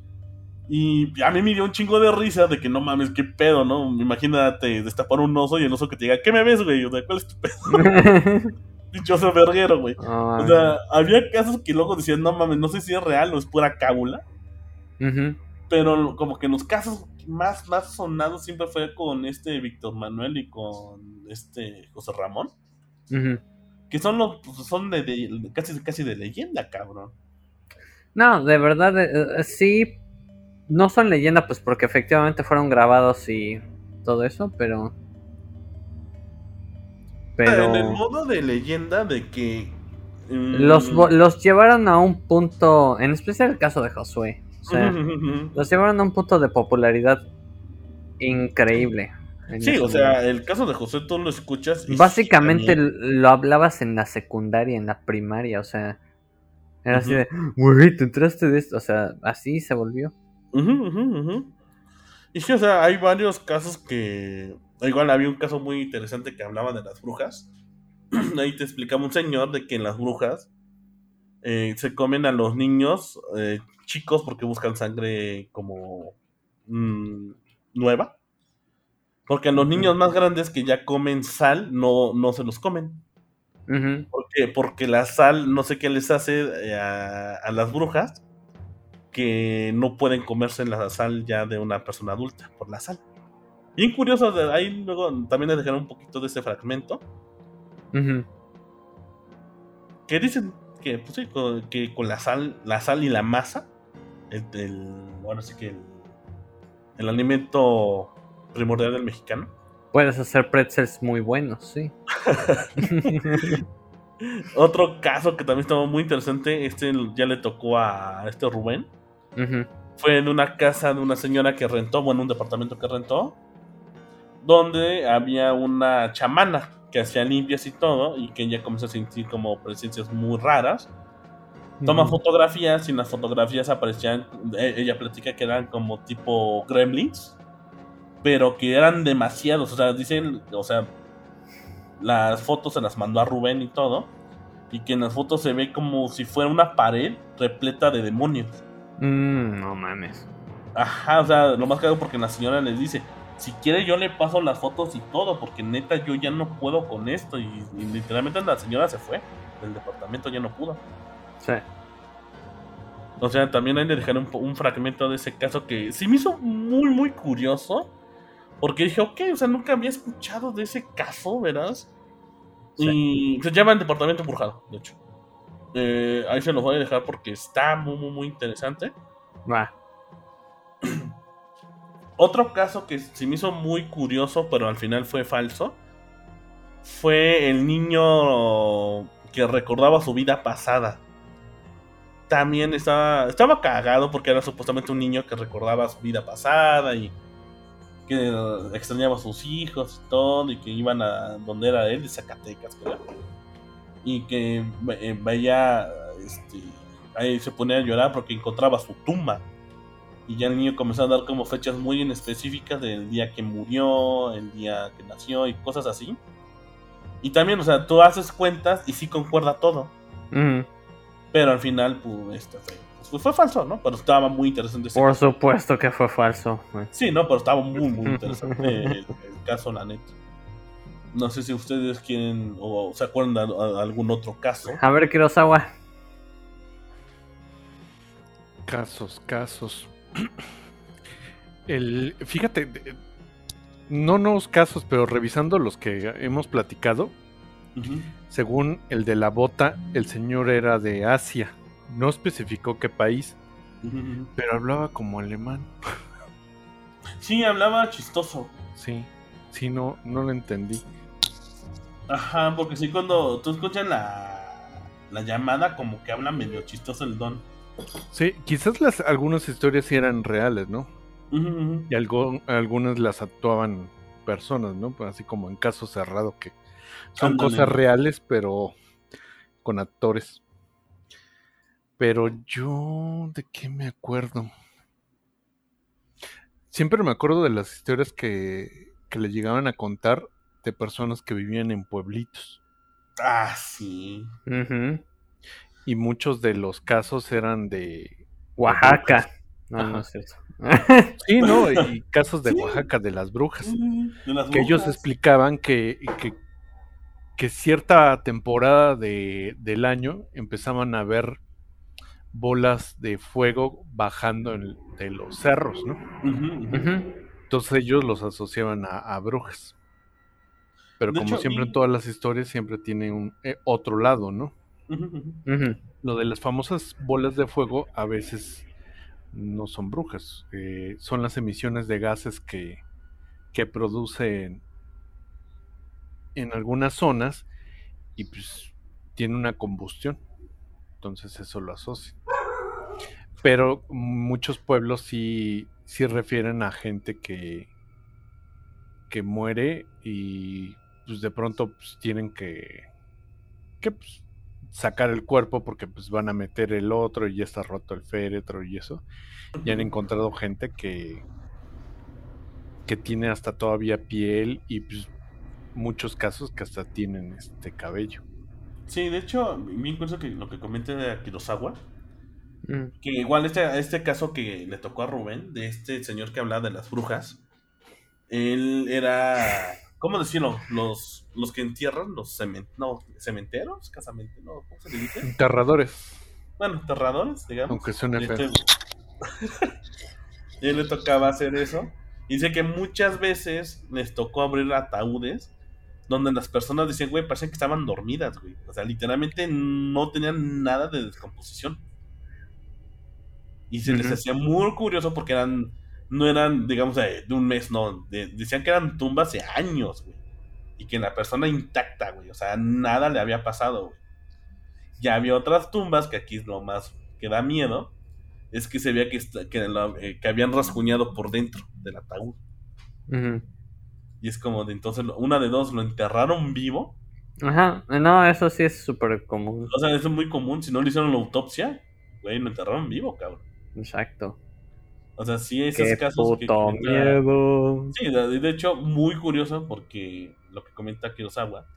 Y a mí me dio un chingo de risa de que no mames, qué pedo, ¿no? Imagínate destapar un oso y el oso que te diga, ¿qué me ves, güey? O sea, ¿cuál es tu pedo? Pinche oso verguero, güey. O sea, había casos que luego decían, no mames, no sé si es real o es pura cábula. Pero como que los casos más, más sonados siempre fue con este Víctor Manuel y con este José Ramón. Que son los pues, son de, de- casi, casi de leyenda, cabrón. No, de verdad, eh, eh, sí. No son leyenda, pues porque efectivamente fueron grabados y todo eso, pero. Pero. En el modo de leyenda de que. mm, Los, los llevaron a un punto, en especial el caso de Josué. O sea, los llevaron a un punto de popularidad increíble. Sí, o sea, momento. el caso de José tú lo escuchas. y Básicamente sí, lo hablabas en la secundaria, en la primaria, o sea. Era así de, güey, te entraste de esto. O sea, así se volvió. Ujú, ujú. Y sí, o sea, hay varios casos que. Igual había un caso muy interesante que hablaba de las brujas. Ahí te explicaba un señor de que en las brujas eh, se comen a los niños eh, chicos porque buscan sangre como mm, nueva. Porque a los niños más grandes que ya comen sal no, no se los comen. Porque, porque la sal, no sé qué les hace eh, a, a las brujas, que no pueden comerse la sal ya de una persona adulta por la sal. Bien curioso, ahí luego también les dejaré un poquito de ese fragmento, que dicen que, pues sí, con, que con la sal, la sal y la masa, el, el- bueno, sí que el, el alimento primordial del mexicano, Puedes hacer pretzels muy buenos, sí. Otro caso que también estaba muy interesante, este ya le tocó a este Rubén. Fue en una casa de una señora que rentó, bueno, un departamento que rentó, donde había una chamana que hacía limpias y todo, y que ella comenzó a sentir como presencias muy raras. Toma fotografías y en las fotografías aparecían, e- ella platica que eran como tipo gremlins, pero que eran demasiados, o sea, dicen, o sea, las fotos se las mandó a Rubén y todo, y que en las fotos se ve como si fuera una pared repleta de demonios. Mm, no mames. Ajá, o sea, lo más caro porque la señora les dice, si quiere yo le paso las fotos y todo, porque neta yo ya no puedo con esto. Y, y literalmente la señora se fue del departamento, ya no pudo. Sí. O sea, también hay que dejar un, un fragmento de ese caso que sí me hizo muy, muy curioso. Porque dije, ok, o sea, nunca había escuchado de ese caso, ¿verás? Y se llama el departamento embrujado, de hecho. Eh, ahí se los voy a dejar porque está muy, muy, muy interesante. Otro caso que se me hizo muy curioso, pero al final fue falso, fue el niño que recordaba su vida pasada. También estaba, estaba cagado porque era supuestamente un niño que recordaba su vida pasada y que extrañaba a sus hijos y todo, y que iban a donde era él, de Zacatecas, creo. Y que eh, veía, este, ahí se ponía a llorar porque encontraba su tumba. Y ya el niño comenzó a dar como fechas muy en específicas del día que murió, el día que nació y cosas así. Y también, o sea, tú haces cuentas y sí concuerda todo. Pero al final, pues, este fue, pues, fue falso, ¿no? Pero estaba muy interesante ese Por caso. supuesto que fue falso. Sí, no, pero estaba muy, muy interesante el, el caso, la neta. No sé si ustedes quieren o se acuerdan de a- a algún otro caso. A ver, Kurosawa. Casos, casos. El, fíjate, no unos casos, pero revisando los que hemos platicado, según el de la bota, el señor era de Asia. No especificó qué país, pero hablaba como alemán. Sí, hablaba chistoso. Sí, sí, no, no lo entendí. Ajá, porque sí, cuando tú escuchas la, la llamada, como que habla medio chistoso el don. Sí, quizás las algunas historias sí eran reales, ¿no? Y algo, algunas las actuaban personas, ¿no? Pues así como en caso cerrado que son Ándale. cosas reales, pero con actores. Pero yo, ¿de qué me acuerdo? Siempre me acuerdo de las historias que, que le llegaban a contar de personas que vivían en pueblitos. Ah, sí. Y muchos de los casos eran de... Oaxaca. No, Ajá. no es cierto. Sí, ¿no? Y casos de Sí. Oaxaca, de las brujas. De las que ellos explicaban que, que, que cierta temporada de, del año empezaban a ver bolas de fuego bajando en- de los cerros, ¿no? Ujú. Entonces ellos los asociaban a, a brujas. Pero De como hecho, siempre y- en todas las historias siempre tiene un eh, otro lado, ¿no? Lo de las famosas bolas de fuego a veces no son brujas, eh, son las emisiones de gases que, que producen en algunas zonas y pues tiene una combustión. Entonces eso lo asocia. Pero muchos pueblos sí, sí refieren a gente que, que muere y pues de pronto pues, tienen que, que pues, sacar el cuerpo porque pues van a meter el otro y ya está roto el féretro y eso. Y han encontrado gente que que tiene hasta todavía piel y pues, muchos casos que hasta tienen este cabello. Sí, de hecho, bien curioso que lo que comenté de Kurosawa, Mm. que igual este, este caso que le tocó a Rubén, de este señor que hablaba de las brujas, él era, ¿cómo decirlo? Los, los que entierran, los cemen, no, cementeros, casamente, no, ¿cómo se le dice? Enterradores, Bueno, enterradores, digamos. aunque suene feo. Este- y él le tocaba hacer eso. Y dice que muchas veces les tocó abrir ataúdes donde las personas decían, güey, parecían que estaban dormidas, güey. O sea, literalmente no tenían nada de descomposición. Y se les hacía muy curioso porque eran, no eran, digamos, de, de un mes, no. de- decían que eran tumbas de años, güey. Y que la persona intacta, güey. O sea, nada le había pasado, güey. Ya había otras tumbas, que aquí es lo más que da miedo, es que se veía que, esta- que, la- eh, que habían rasguñado por dentro del ataúd. Y es como de entonces, una de dos, lo enterraron vivo. Ajá, no, eso sí es súper común. O sea, eso es muy común. Si no le hicieron la autopsia, güey, lo enterraron vivo, cabrón. Exacto. O sea, sí, esos Qué casos que puto comenta- miedo. Sí, de, hecho, muy curioso porque lo que comenta Kurosawa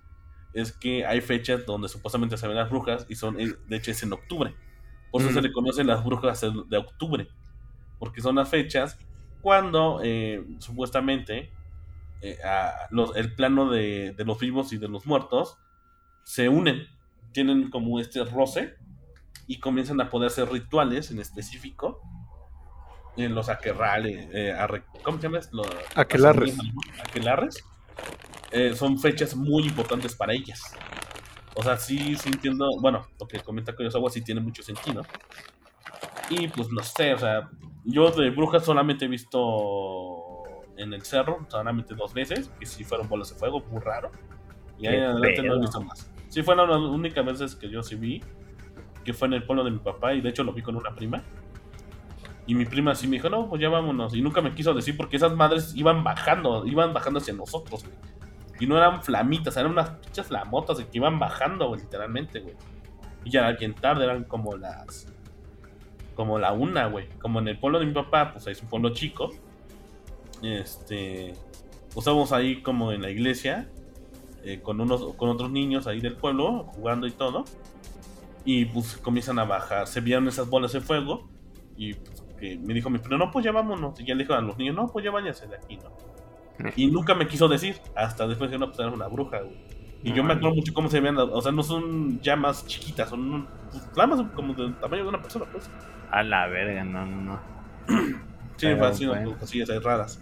es que hay fechas donde supuestamente se ven las brujas y son, eh, de hecho, es en octubre. Por eso se le conocen las brujas de de octubre. Porque son las fechas cuando eh, supuestamente eh, a los- el plano de, de los vivos y de los muertos se unen, tienen como este roce y comienzan a poder hacer rituales en específico. En los aquerrales, eh, arre- ¿cómo se llama? Los, Aquelarres. aquelarres. Eh, son fechas muy importantes para ellas. O sea, sí, sí entiendo. Bueno, lo que comenta Kurosawa sí tiene mucho sentido. Y pues no sé, o sea, yo de brujas solamente he visto en el cerro, solamente dos veces, que sí fueron bolas de fuego, muy raro. Y ahí adelante no he visto más. Sí, fueron las únicas veces que yo sí vi, que fue en el pueblo de mi papá, y de hecho lo vi con una prima. Y mi prima sí me dijo, no, pues ya vámonos. Y nunca me quiso decir porque esas madres iban bajando, iban bajando hacia nosotros, güey. Y no eran flamitas, eran unas pinches flamotas que iban bajando, güey, literalmente, güey. Y ya era bien tarde, eran como las. Como la una, güey. Como en el pueblo de mi papá, pues ahí es un pueblo chico. Este. Pues estábamos ahí como en la iglesia. eh, con unos con otros niños ahí del pueblo, jugando y todo. Y pues comienzan a bajar. Se vieron esas bolas de fuego. Y pues, que me dijo mi primo, no, pues ya vámonos. Y ya le dijo a los niños, no, pues ya váyanse de aquí, ¿no? Y nunca me quiso decir, hasta después que no, pues era una bruja, güey. Y yo me acuerdo mucho cómo se veían, o sea, no son llamas chiquitas, son un- pues, flamas como del tamaño de una persona, pues. A la verga, no, no, no. Sí, Pero, fue bueno. cosillas ahí raras.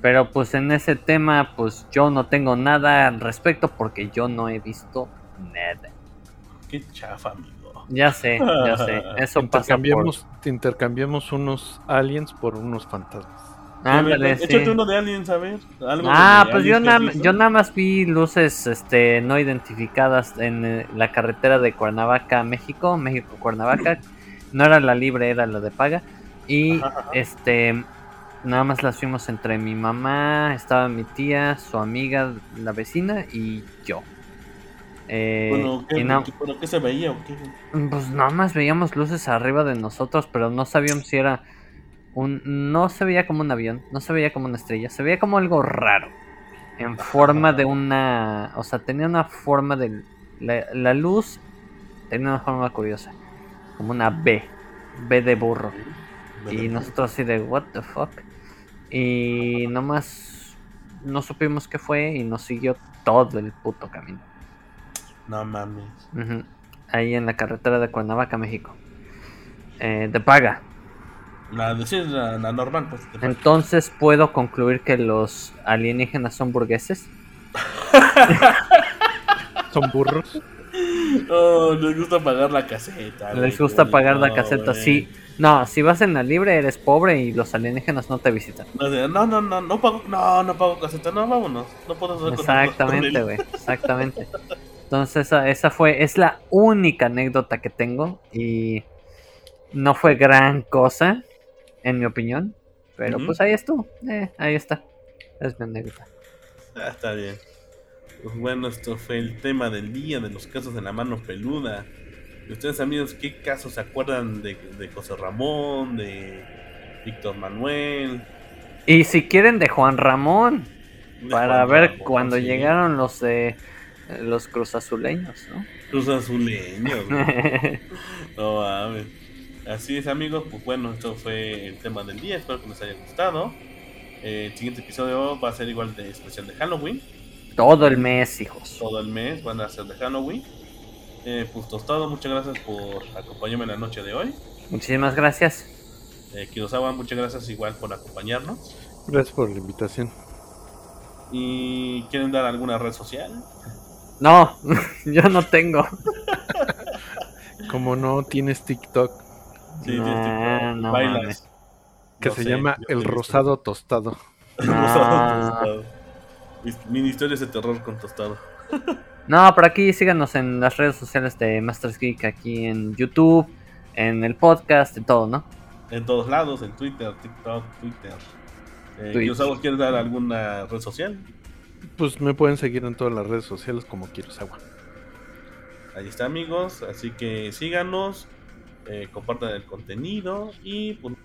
Pero pues en ese tema, pues yo no tengo nada al respecto porque yo no he visto nada. Qué chafa, amigo. Ya sé, ya sé. Eso pasa por... Intercambiamos, intercambiamos unos aliens por unos fantasmas. Ándale, sí. Échate uno de aliens, a ver. algo Ah, pues yo, na- yo nada más vi luces este, no identificadas en eh, la carretera de Cuernavaca, México, México-Cuernavaca. No era la libre, era la de paga. Y Ajá, ajá. este, nada más las fuimos entre mi mamá, estaba mi tía, su amiga, la vecina y yo. Eh, Bueno, ¿qué, pero qué se veía o qué? pues nada más veíamos luces arriba de nosotros, pero no sabíamos si era un... No se veía como un avión, no se veía como una estrella, se veía como algo raro. En forma de una... O sea, tenía una forma de... La, la luz tenía una forma curiosa. Como una B. B de burro. Y nosotros así de, what the fuck. Y nomás no supimos qué fue y nos siguió todo el puto camino. No mames. Ahí en la carretera de Cuernavaca, México. Eh, de paga. La, sí, la, la normal, pues. de- Entonces puedo concluir que los alienígenas son burgueses. ¿Son burros? Oh, les gusta pagar la caseta. güey, Les gusta pagar la caseta. güey. Sí. No, si vas en la libre eres pobre y los alienígenas no te visitan. No, no, no, no, no pago, no, no pago caseta, no, vámonos. No puedo hacer Exactamente, güey. Exactamente. Entonces esa, esa fue, es la única anécdota que tengo y no fue gran cosa, en mi opinión. Pero pues ahí estuvo. Eh, ahí está. Es mi anécdota. Ah, está bien. Pues bueno, esto fue el tema del día de los casos de la mano peluda. Y ustedes, amigos, ¿qué casos se acuerdan de, de José Ramón, de Víctor Manuel? Y si quieren de Juan Ramón, de para Juan ver Ramón, cuando sí? llegaron los de los cruzazuleños, ¿no? Cruz Azuleños, güey. No mames. Así es, amigos. Pues bueno, esto fue el tema del día. Espero que les haya gustado. Eh, el siguiente episodio va a ser igual de especial de Halloween. Todo el mes, hijos. Todo el mes van a ser de Halloween. Eh, pues Tostado, muchas gracias por acompañarme en la noche de hoy. Muchísimas gracias. Eh, Kirosawa, muchas gracias igual por acompañarnos. Gracias por la invitación. ¿Y quieren dar alguna red social? No, yo no tengo. Como no tienes TikTok, Sí, tienes TikTok, no bailas. que No se sé, llama El visto. Rosado Tostado. El rosado tostado. Mini historias de terror con tostado. No, por aquí síganos en las redes sociales de Masters Geek, aquí en YouTube, en el podcast, en todo, ¿no? En todos lados, en Twitter, TikTok, Twitter. Eh, ¿quieres dar alguna red social? Pues me pueden seguir en todas las redes sociales como Kirosawa. Ahí está, amigos. Así que síganos, eh, compartan el contenido y pues,